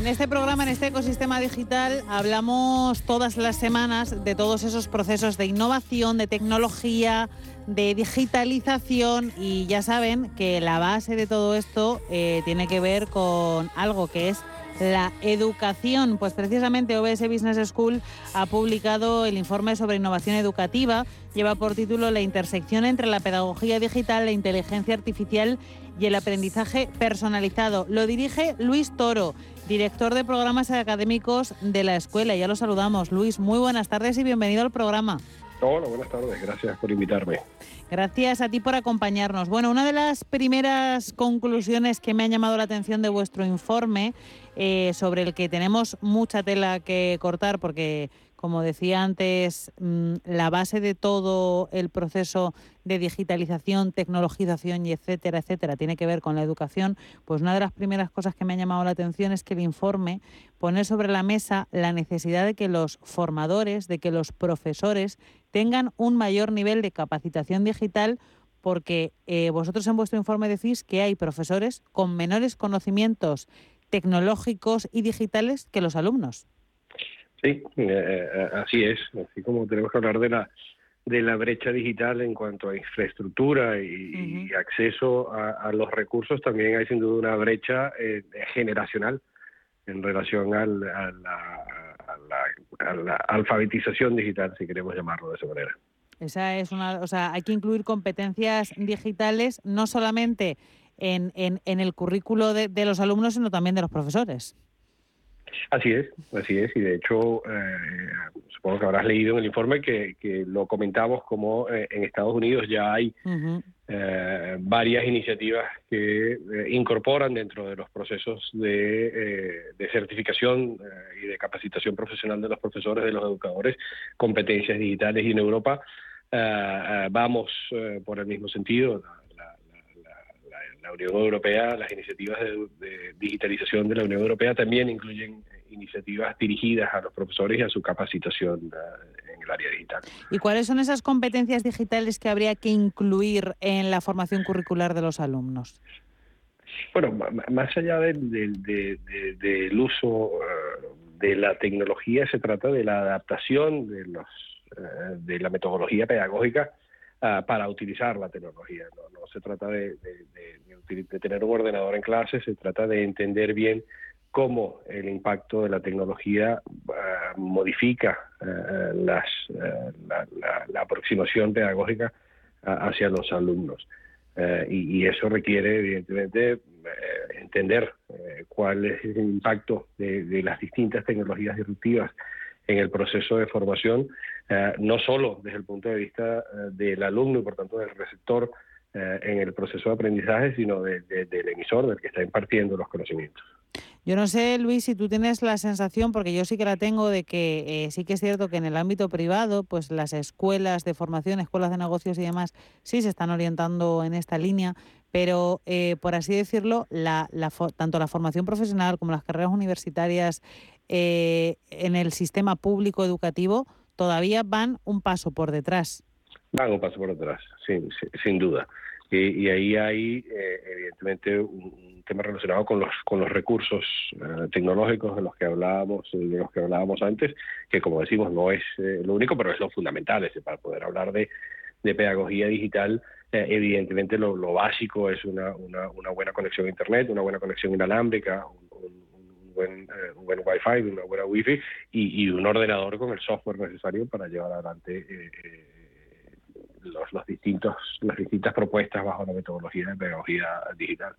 Este programa, en este ecosistema digital, hablamos todas las semanas de todos esos procesos de innovación, de tecnología, de digitalización y ya saben que la base de todo esto eh, tiene que ver con algo que es la educación. Pues precisamente OBS Business School ha publicado el informe sobre innovación educativa. Lleva por título La intersección entre la pedagogía digital, la inteligencia artificial y el aprendizaje personalizado. Lo dirige Luis Toro, director de programas académicos de la escuela. Ya lo saludamos. Luis, muy buenas tardes y bienvenido al programa. Hola, buenas tardes. Gracias por invitarme. Gracias a ti por acompañarnos. Bueno, una de las primeras conclusiones que me han llamado la atención de vuestro informe, eh, sobre el que tenemos mucha tela que cortar, porque como decía antes, mm, la base de todo el proceso de digitalización, tecnologización y etcétera, etcétera, tiene que ver con la educación, pues una de las primeras cosas que me ha llamado la atención es que el informe pone sobre la mesa la necesidad de que los formadores, de que los profesores tengan un mayor nivel de capacitación digital porque eh, vosotros en vuestro informe decís que hay profesores con menores conocimientos tecnológicos y digitales que los alumnos. Sí, eh, eh, así es. Así como tenemos que hablar de la de la brecha digital en cuanto a infraestructura y, acceso a, los recursos, también hay sin duda una brecha eh, generacional en relación al, a, la, alfabetización digital, si queremos llamarlo de esa manera. Esa es una, o sea, hay que incluir competencias digitales no solamente en, en, en el currículo de, de los alumnos, sino también de los profesores. Así es, así es, y de hecho eh, supongo que habrás leído en el informe que, lo comentamos como eh, en Estados Unidos ya hay eh, varias iniciativas que incorporan dentro de los procesos de, de certificación y de capacitación profesional de los profesores, de los educadores, competencias digitales. Y en Europa vamos por el mismo sentido la Unión Europea, las iniciativas de, digitalización de la Unión Europea también incluyen iniciativas dirigidas a los profesores y a su capacitación eh, en el área digital. ¿Y cuáles son esas competencias digitales que habría que incluir en la formación curricular de los alumnos? Bueno, más allá del, uso eh, de la tecnología, se trata de la adaptación de, los, eh, de la metodología pedagógica Ah, para utilizar la tecnología. No, se trata de, tener un ordenador en clase, se trata de entender bien cómo el impacto de la tecnología ah, modifica ah, la, aproximación pedagógica hacia los alumnos. Y, eso requiere, evidentemente, eh, entender eh, cuál es el impacto de, las distintas tecnologías disruptivas en el proceso de formación eh, no solo desde el punto de vista eh, del alumno y por tanto del receptor eh, en el proceso de aprendizaje, sino del emisor, del que está impartiendo los conocimientos. Yo no sé, Luis, si tú tienes la sensación, porque yo sí que la tengo, de que sí que es cierto que en el ámbito privado, pues las escuelas de formación, escuelas de negocios y demás, sí se están orientando en esta línea, pero por así decirlo, la, tanto la formación profesional como las carreras universitarias en el sistema público educativo todavía van un paso por detrás. Van un paso por detrás, sin, sin duda. Y, ahí hay, eh, evidentemente, un, tema relacionado con los, con los recursos eh, tecnológicos de los que hablábamos, de los que hablábamos antes, que como decimos no es eh, lo único, pero es lo fundamental, es para poder hablar de de pedagogía digital, eh, evidentemente lo, básico es una, una, buena conexión a Internet, una buena conexión inalámbrica, un, buen, eh, un buen Wi-Fi, una buena Wi-Fi y, un ordenador con el software necesario para llevar adelante eh, los, los distintos, las distintas propuestas bajo la metodología de pedagogía digital.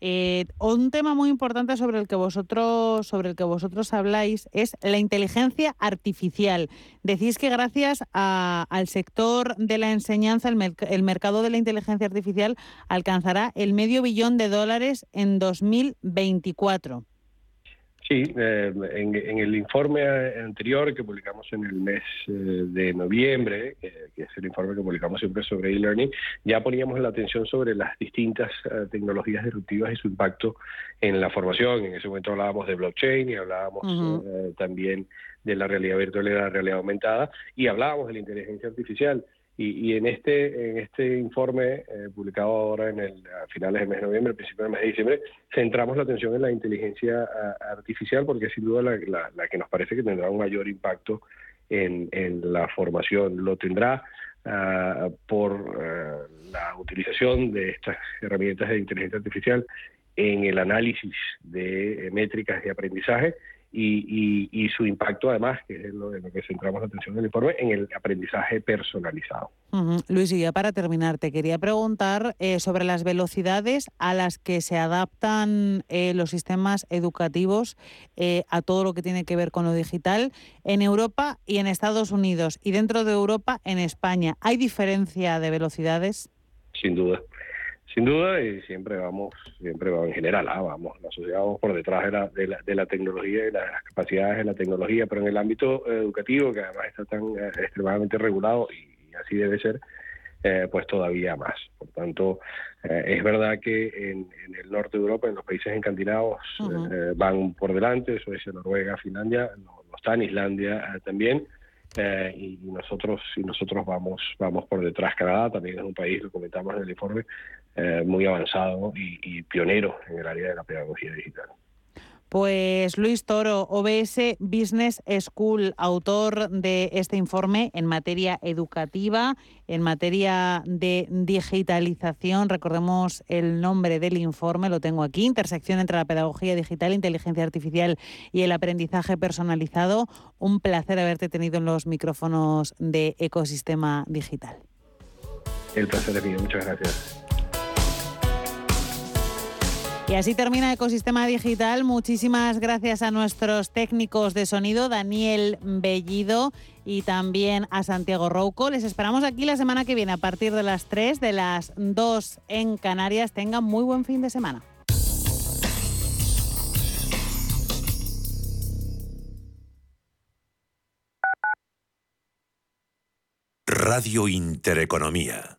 Eh, un tema muy importante sobre el que vosotros sobre el que vosotros habláis es la inteligencia artificial. Decís que gracias al sector de la enseñanza el, el, mercado de la inteligencia artificial alcanzará el medio billón de dólares en 2024. Sí, eh, en, el informe anterior que publicamos en el mes eh, de noviembre, que es el informe que publicamos siempre sobre e-learning, ya poníamos la atención sobre las distintas eh, tecnologías disruptivas y su impacto en la formación. En ese momento hablábamos de blockchain y hablábamos también de la realidad virtual y la realidad aumentada y hablábamos de la inteligencia artificial. Y, en este en este informe eh, publicado ahora en el, a finales del mes de noviembre, principios del mes de diciembre, centramos la atención en la inteligencia artificial porque es sin duda la, la, que nos parece que tendrá un mayor impacto en, en la formación. Lo tendrá ah, por ah, la utilización de estas herramientas de inteligencia artificial en el análisis de métricas de aprendizaje y, su impacto además, que es lo, en lo que centramos la atención del informe, en el aprendizaje personalizado. Luis, y ya para terminar, te quería preguntar eh, sobre las velocidades a las que se adaptan eh, los sistemas educativos eh, a todo lo que tiene que ver con lo digital en Europa y en Estados Unidos, y dentro de Europa en España. ¿Hay diferencia de velocidades? Sin duda. Sin duda, y siempre vamos, siempre vamos en general, ah, vamos, la sociedad vamos por detrás de la, de la, de la tecnología y las capacidades de la tecnología, pero en el ámbito educativo, que además está tan eh, extremadamente regulado y, así debe ser, eh, pues todavía más. Por tanto, eh, es verdad que en, el norte de Europa, en los países encantinados, van por delante, Suecia, Noruega, Finlandia, no, no está en Islandia también. Eh, y nosotros y nosotros vamos vamos por detrás. Canadá también es un país, lo comentamos en el informe, eh, muy avanzado y pionero en el área de la pedagogía digital. Pues Luis Toro, OBS Business School, autor de este informe en materia educativa, en materia de digitalización. Recordemos el nombre del informe, lo tengo aquí, intersección entre la pedagogía digital, inteligencia artificial y el aprendizaje personalizado. Un placer haberte tenido en los micrófonos de Ecosistema Digital. El placer es mío, muchas gracias. Y así termina Ecosistema Digital. Muchísimas gracias a nuestros técnicos de sonido, Daniel Bellido y también a Santiago Rouco. Les esperamos aquí la semana que viene a partir de las 3, de las 2 en Canarias. Tengan muy buen fin de semana. Radio Intereconomía.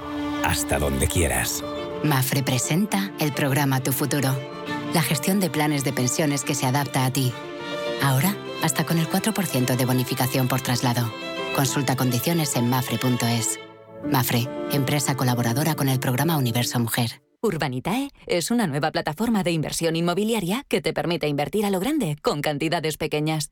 Hasta donde quieras. Mafre presenta el programa Tu Futuro, la gestión de planes de pensiones que se adapta a ti. Ahora, hasta con el 4% de bonificación por traslado. Consulta condiciones en mafre.es. Mafre, empresa colaboradora con el programa Universo Mujer. Urbanitae es una nueva plataforma de inversión inmobiliaria que te permite invertir a lo grande con cantidades pequeñas.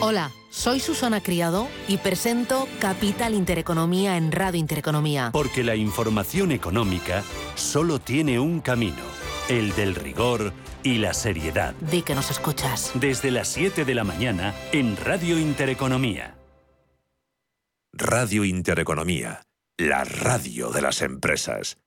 Hola, soy Susana Criado y presento Capital Intereconomía en Radio Intereconomía. Porque la información económica solo tiene un camino, el del rigor y la seriedad. Di que nos escuchas. Desde las 7 de la mañana en Radio Intereconomía. Radio Intereconomía, la radio de las empresas.